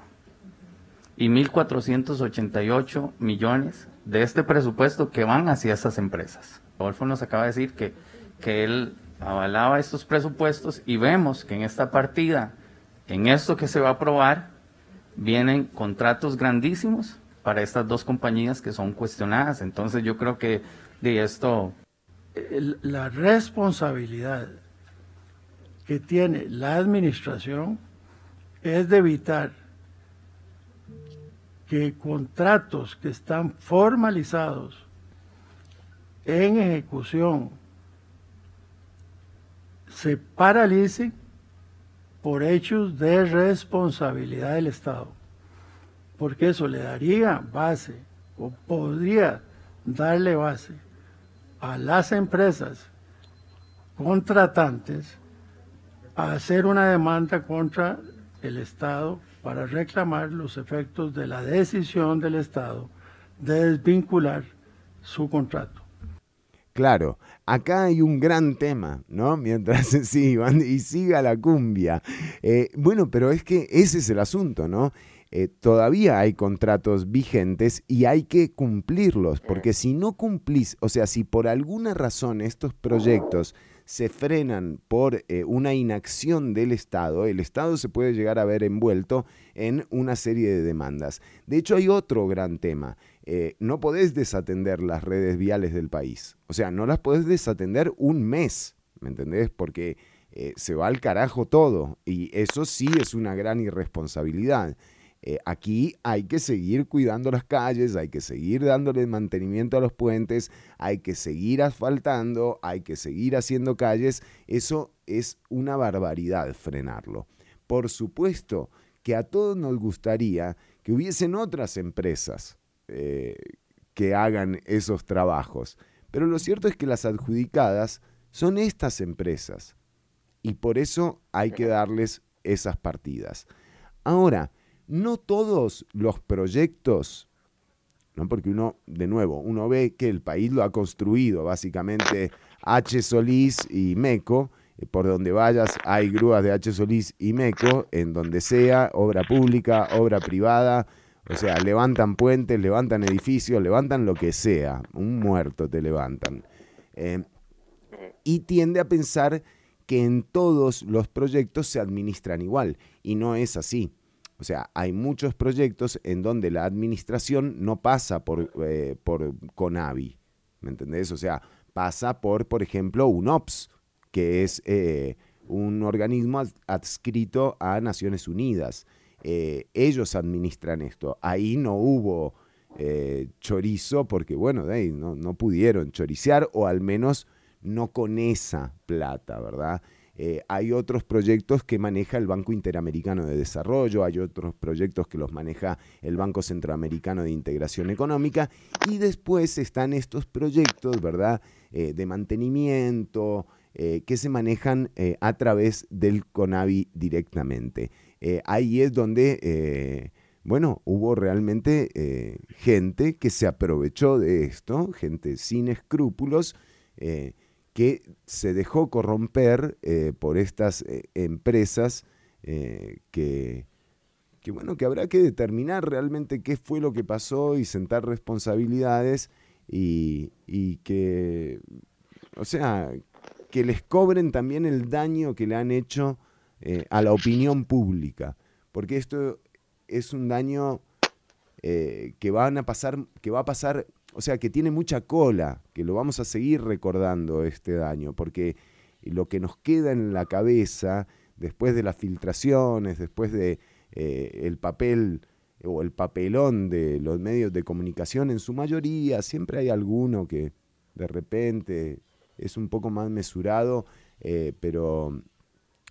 y 1.488 millones de este presupuesto que van hacia esas empresas. Adolfo nos acaba de decir que, que él avalaba estos presupuestos y vemos que en esta partida, en esto que se va a aprobar, vienen contratos grandísimos para estas dos compañías que son cuestionadas. Entonces yo creo que de esto la responsabilidad que tiene la administración es de evitar que contratos que están formalizados en ejecución se paralicen por hechos de responsabilidad del Estado, porque eso le daría base o podría darle base a las empresas contratantes a hacer una demanda contra el Estado para reclamar los efectos de la decisión del Estado de desvincular su contrato. Claro, acá hay un gran tema, ¿no? (laughs) Mientras sí, y siga la cumbia. Eh, bueno, pero es que ese es el asunto, ¿no? Eh, todavía hay contratos vigentes y hay que cumplirlos, porque si no cumplís, o sea, si por alguna razón estos proyectos se frenan por eh, una inacción del Estado, el Estado se puede llegar a ver envuelto en una serie de demandas. De hecho, hay otro gran tema. Eh, no podés desatender las redes viales del país. O sea, no las podés desatender un mes, ¿me entendés? Porque eh, se va al carajo todo y eso sí es una gran irresponsabilidad. Eh, aquí hay que seguir cuidando las calles, hay que seguir dándole mantenimiento a los puentes, hay que seguir asfaltando, hay que seguir haciendo calles. Eso es una barbaridad frenarlo. Por supuesto que a todos nos gustaría que hubiesen otras empresas eh, que hagan esos trabajos, pero lo cierto es que las adjudicadas son estas empresas y por eso hay que darles esas partidas. Ahora, no todos los proyectos, ¿no? porque uno, de nuevo, uno ve que el país lo ha construido básicamente H. Solís y MECO, eh, por donde vayas hay grúas de H. Solís y MECO, en donde sea, obra pública, obra privada, O sea, levantan puentes, levantan edificios, levantan lo que sea. Un muerto te levantan. Eh, y tiende a pensar que en todos los proyectos se administran igual. Y no es así. O sea, hay muchos proyectos en donde la administración no pasa por, eh, por CONAVI. ¿Me entendés? O sea, pasa por, por ejemplo, UNOPS, que es eh, un organismo ad- adscrito a Naciones Unidas. Eh, ellos administran esto. Ahí no hubo eh, chorizo porque, bueno, no, no pudieron choricear o al menos no con esa plata, ¿verdad? Eh, hay otros proyectos que maneja el Banco Interamericano de Desarrollo, hay otros proyectos que los maneja el Banco Centroamericano de Integración Económica y después están estos proyectos, ¿verdad? De mantenimiento que se manejan a través del CONAVI directamente. Eh, ahí es donde, eh, bueno, hubo realmente eh, gente que se aprovechó de esto, gente sin escrúpulos, que se dejó corromper por estas empresas que, que, bueno, que habrá que determinar realmente qué fue lo que pasó y sentar responsabilidades y, y que, o sea, que les cobren también el daño que le han hecho eh, a la opinión pública, porque esto es un daño eh, que van a pasar, que va a pasar, o sea, que tiene mucha cola, que lo vamos a seguir recordando este daño, porque lo que nos queda en la cabeza después de las filtraciones, después de eh, el papel o el papelón de los medios de comunicación, en su mayoría siempre hay alguno que de repente es un poco más mesurado, pero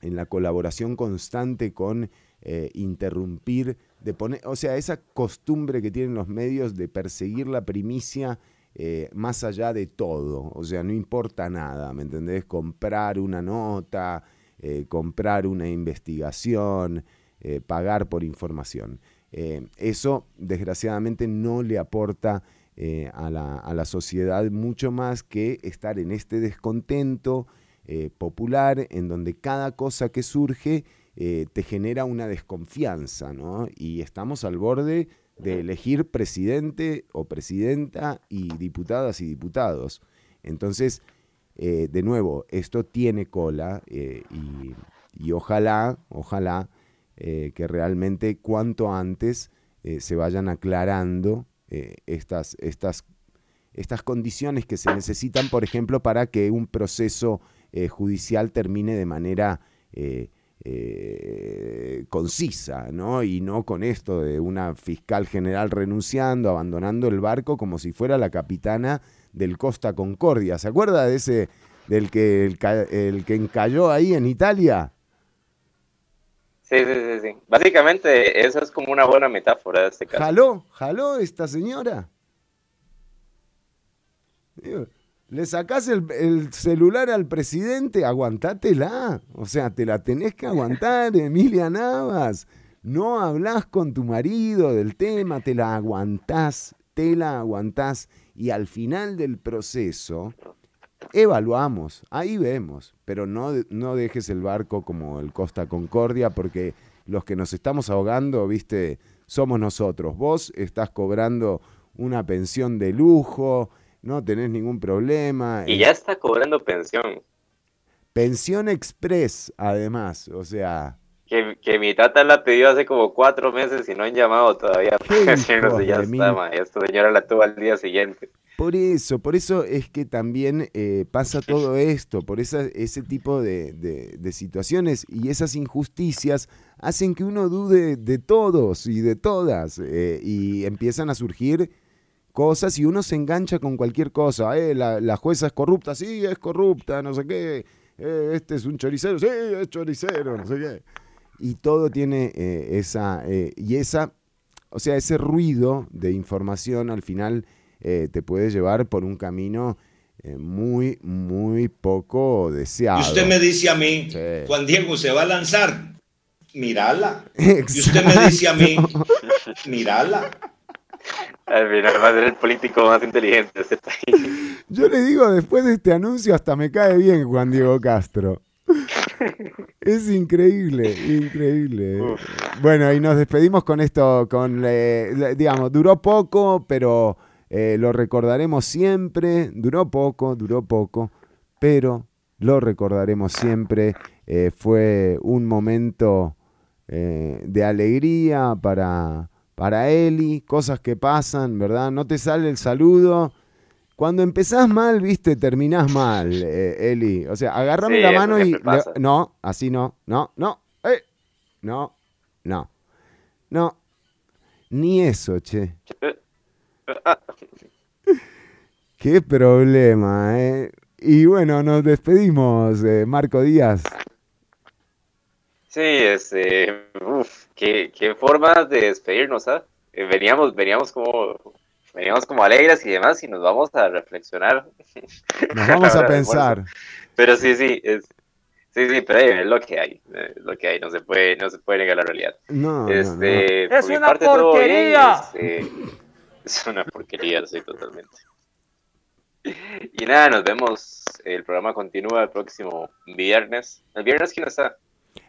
en la colaboración constante con eh, interrumpir, de poner, o sea, esa costumbre que tienen los medios de perseguir la primicia eh, más allá de todo, o sea, no importa nada, ¿me entendés? Comprar una nota, eh, comprar una investigación, pagar por información. Eso, desgraciadamente, no le aporta a, la, a la sociedad mucho más que estar en este descontento eh, popular en donde cada cosa que surge eh, te genera una desconfianza, ¿no? Y estamos al borde de elegir presidente o presidenta y diputadas y diputados. Entonces, eh, de nuevo, esto tiene cola y, ojalá, ojalá que realmente cuanto antes se vayan aclarando estas, estas, estas condiciones que se necesitan, por ejemplo, para que un proceso eh, judicial termine de manera eh, eh, concisa, ¿no? Y no con esto de una fiscal general renunciando, abandonando el barco como si fuera la capitana del Costa Concordia. ¿Se acuerda de ese, del que, el, que encalló ahí en Italia? Sí, sí, sí, sí. Básicamente, eso es como una buena metáfora de este caso. ¿Jaló? ¿Jaló esta señora? Digo, le sacás el, el celular al presidente, aguantátela. O sea, te la tenés que aguantar, (laughs) Emilia Navas. No hablas con tu marido del tema, te la aguantás, te la aguantás. Y al final del proceso, evaluamos, ahí vemos. Pero no, no dejes el barco como el Costa Concordia, porque los que nos estamos ahogando, viste, somos nosotros. Vos estás cobrando una pensión de lujo, no tenés ningún problema. Y ya está cobrando pensión. Pensión Express, además, o sea, Que, que mi tata la pidió hace como cuatro meses y no han llamado todavía para (laughs) decirnos hijos si ya está, ma. Esta señora la tuvo al día siguiente. por eso, por eso es que también eh, pasa todo esto, por esa, ese tipo de, de- de situaciones y esas injusticias hacen que uno dude de todos y de todas eh, y empiezan a surgir cosas y uno se engancha con cualquier cosa. Eh, la, la jueza es corrupta, sí, es corrupta, no sé qué. Eh, este es un choricero, sí, es choricero, no sé qué. Y todo tiene eh, esa, y esa, o sea, ese ruido de información al final te puede llevar por un camino muy, muy poco deseado. Y usted me dice a mí, Sí. Juan Diego se va a lanzar, mírala. Y usted me dice a mí, mírala. Al final va a ser el político más inteligente de este país. (laughs) Yo le digo, después de este anuncio hasta me cae bien Juan Diego Castro. (laughs) Es increíble, increíble. Bueno, y nos despedimos con esto, con, eh, digamos, duró poco, pero eh, lo recordaremos siempre. Duró poco, duró poco, pero lo recordaremos siempre. Eh, fue un momento eh, de alegría para, para Eli, cosas que pasan, ¿verdad? No te sale el saludo. Cuando empezás mal, viste, terminás mal, eh, Eli. O sea, agarrame Sí, la mano y... le- no, así no, no, no, eh, no, no, no. Ni eso, che. Qué problema, ¿eh? Y bueno, nos despedimos, eh, Marco Díaz. Sí, este, uf, qué, qué forma de despedirnos, ¿ah? Eh, Veníamos, veníamos como, veníamos como alegres y demás y nos vamos a reflexionar. Nos vamos a (laughs) pensar. Pero sí, sí, es, sí, sí, pero eh, es lo que hay, eh, es lo que hay, no se puede, no se puede negar la realidad. No, no, Este, Es por una parte, todo bien, porquería. este, es una porquería, sí, totalmente. Y nada, nos vemos. El programa continúa el próximo viernes. ¿El viernes quién está?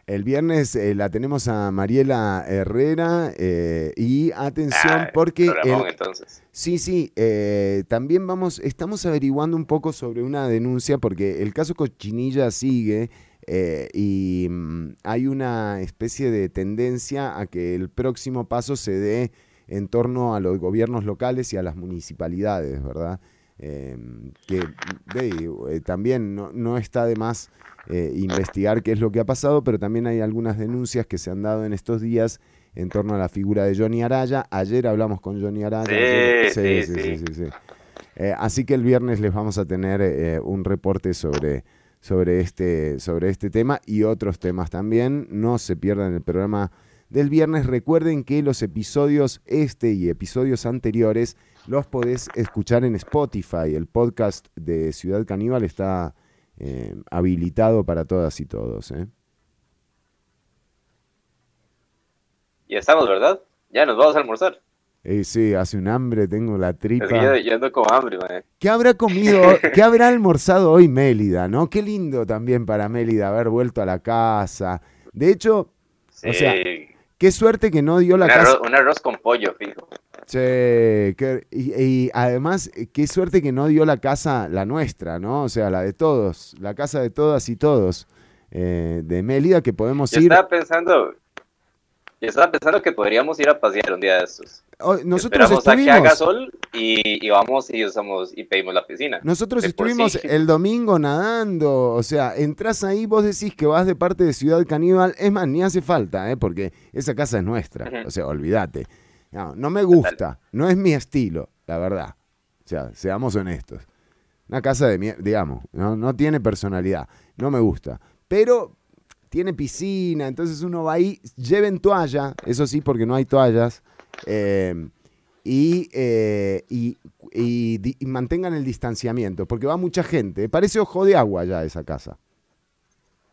El viernes eh, la tenemos a Mariela Herrera eh, y atención Ah, porque programón, el- entonces. sí sí eh, también vamos estamos averiguando un poco sobre una denuncia porque el caso Cochinilla sigue eh, y mm, hay una especie de tendencia a que el próximo paso se dé en torno a los gobiernos locales y a las municipalidades, ¿verdad? Eh, que eh, también no, no está de más eh, investigar qué es lo que ha pasado, pero también hay algunas denuncias que se han dado en estos días en torno a la figura de Johnny Araya. Ayer hablamos con Johnny Araya. Sí, ayer- sí, sí, sí. sí, sí, sí. Eh, así que el viernes les vamos a tener eh, un reporte sobre, sobre, este, sobre este tema y otros temas también. No se pierdan el programa del viernes. Recuerden que los episodios este y episodios anteriores los podés escuchar en Spotify. El podcast de Ciudad Caníbal está eh, habilitado para todas y todos. ¿eh? Ya estamos, ¿verdad? Ya nos vamos a almorzar. Eh, sí, hace un hambre, tengo la tripa. Es que yo, yo ando con hambre, man. ¿Qué habrá comido, qué habrá almorzado hoy Mélida, no? Qué lindo también para Mélida haber vuelto a la casa. De hecho, o sea, Sí. qué suerte que no dio la un, casa. arroz, un arroz con pollo, fijo. Che, qué- y, y además, qué suerte que no dio la casa, la nuestra, ¿no? O sea, la de todos, la casa de todas y todos, eh, de Mélida, que podemos Yo ir. estaba pensando, yo estaba pensando que podríamos ir a pasear un día de estos. Hoy- nosotros Esperamos a que haga estuvimos, sol y, y vamos y usamos y pedimos la piscina. nosotros De estuvimos sí. el domingo nadando, o sea, entras ahí, vos decís que vas de parte de Ciudad Caníbal, es más, ni hace falta, ¿eh? porque esa casa es nuestra, o sea, olvídate. No, no me gusta, no es mi estilo, la verdad. O sea, seamos honestos. Una casa de mierda, digamos, no, no tiene personalidad, no me gusta. Pero tiene piscina, entonces uno va ahí, lleven toalla, eso sí, porque no hay toallas, eh, y, eh, y, y di- y mantengan el distanciamiento, porque va mucha gente. Parece ojo de agua ya esa casa.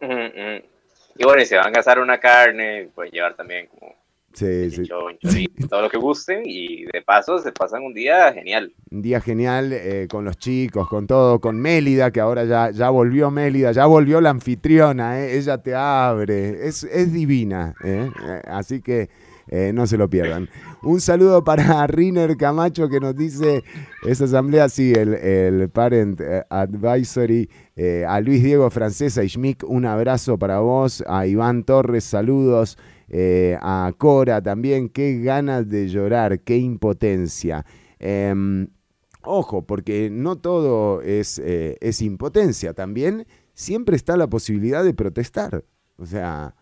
Ujú, ujú. Y bueno, y si van a gastar una carne, pueden llevar también como (laughs) Sí, todo lo que gusten y de paso se pasan un día genial. Un día genial eh, con los chicos, con todo, con Mélida, que ahora ya, ya volvió Mélida, ya volvió la anfitriona, eh, ella te abre, es, es divina, eh, así que no se lo pierdan. Un saludo para (laughs) Riner Camacho que nos dice, esa asamblea, sí, el, el Parent Advisory, eh, a Luis Diego Francesa y Schmick, un abrazo para vos, a Iván Torres, saludos. Eh, a Cora también, qué ganas de llorar, qué impotencia. Em, ojo, porque no todo es, eh, es impotencia, también siempre está la posibilidad de protestar. O sea,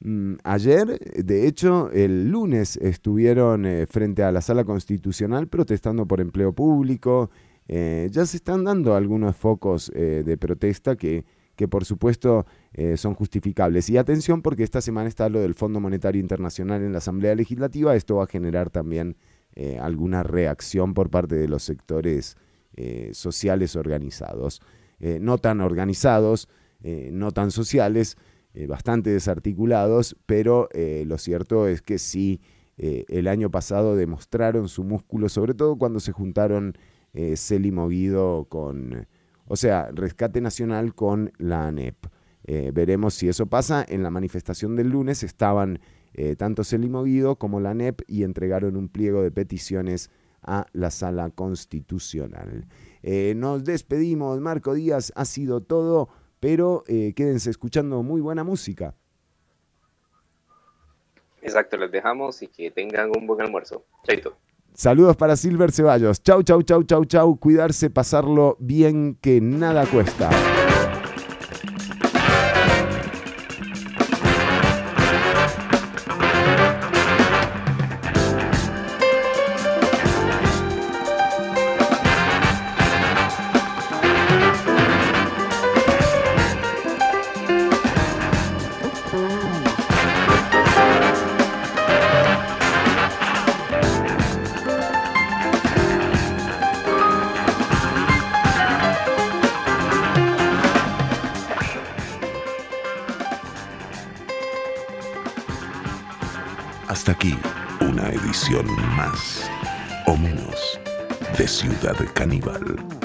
mm, ayer, de hecho, el lunes estuvieron eh, frente a la sala constitucional protestando por empleo público. Ya se están dando algunos focos de protesta que, que por supuesto eh, son justificables. Y atención porque esta semana está lo del Fondo Monetario Internacional en la Asamblea Legislativa. Esto va a generar también eh, alguna reacción por parte de los sectores eh, sociales organizados. No tan organizados, no tan sociales, bastante desarticulados, pero lo cierto es que sí, el año pasado demostraron su músculo, sobre todo cuando se juntaron Celi Moguido con, o sea, Rescate Nacional con la ANEP. Eh, veremos si eso pasa. En la manifestación del lunes estaban eh, tanto Celimo Guido como la NEP y entregaron un pliego de peticiones a la sala constitucional. Eh, nos despedimos, Marco Díaz, ha sido todo, pero quédense escuchando muy buena música. Exacto, les dejamos y que tengan un buen almuerzo. Chaito. Saludos para Silver Ceballos. Chau, chau, chau, chau, chau. Cuidarse, pasarlo bien, que nada cuesta. Caníbal.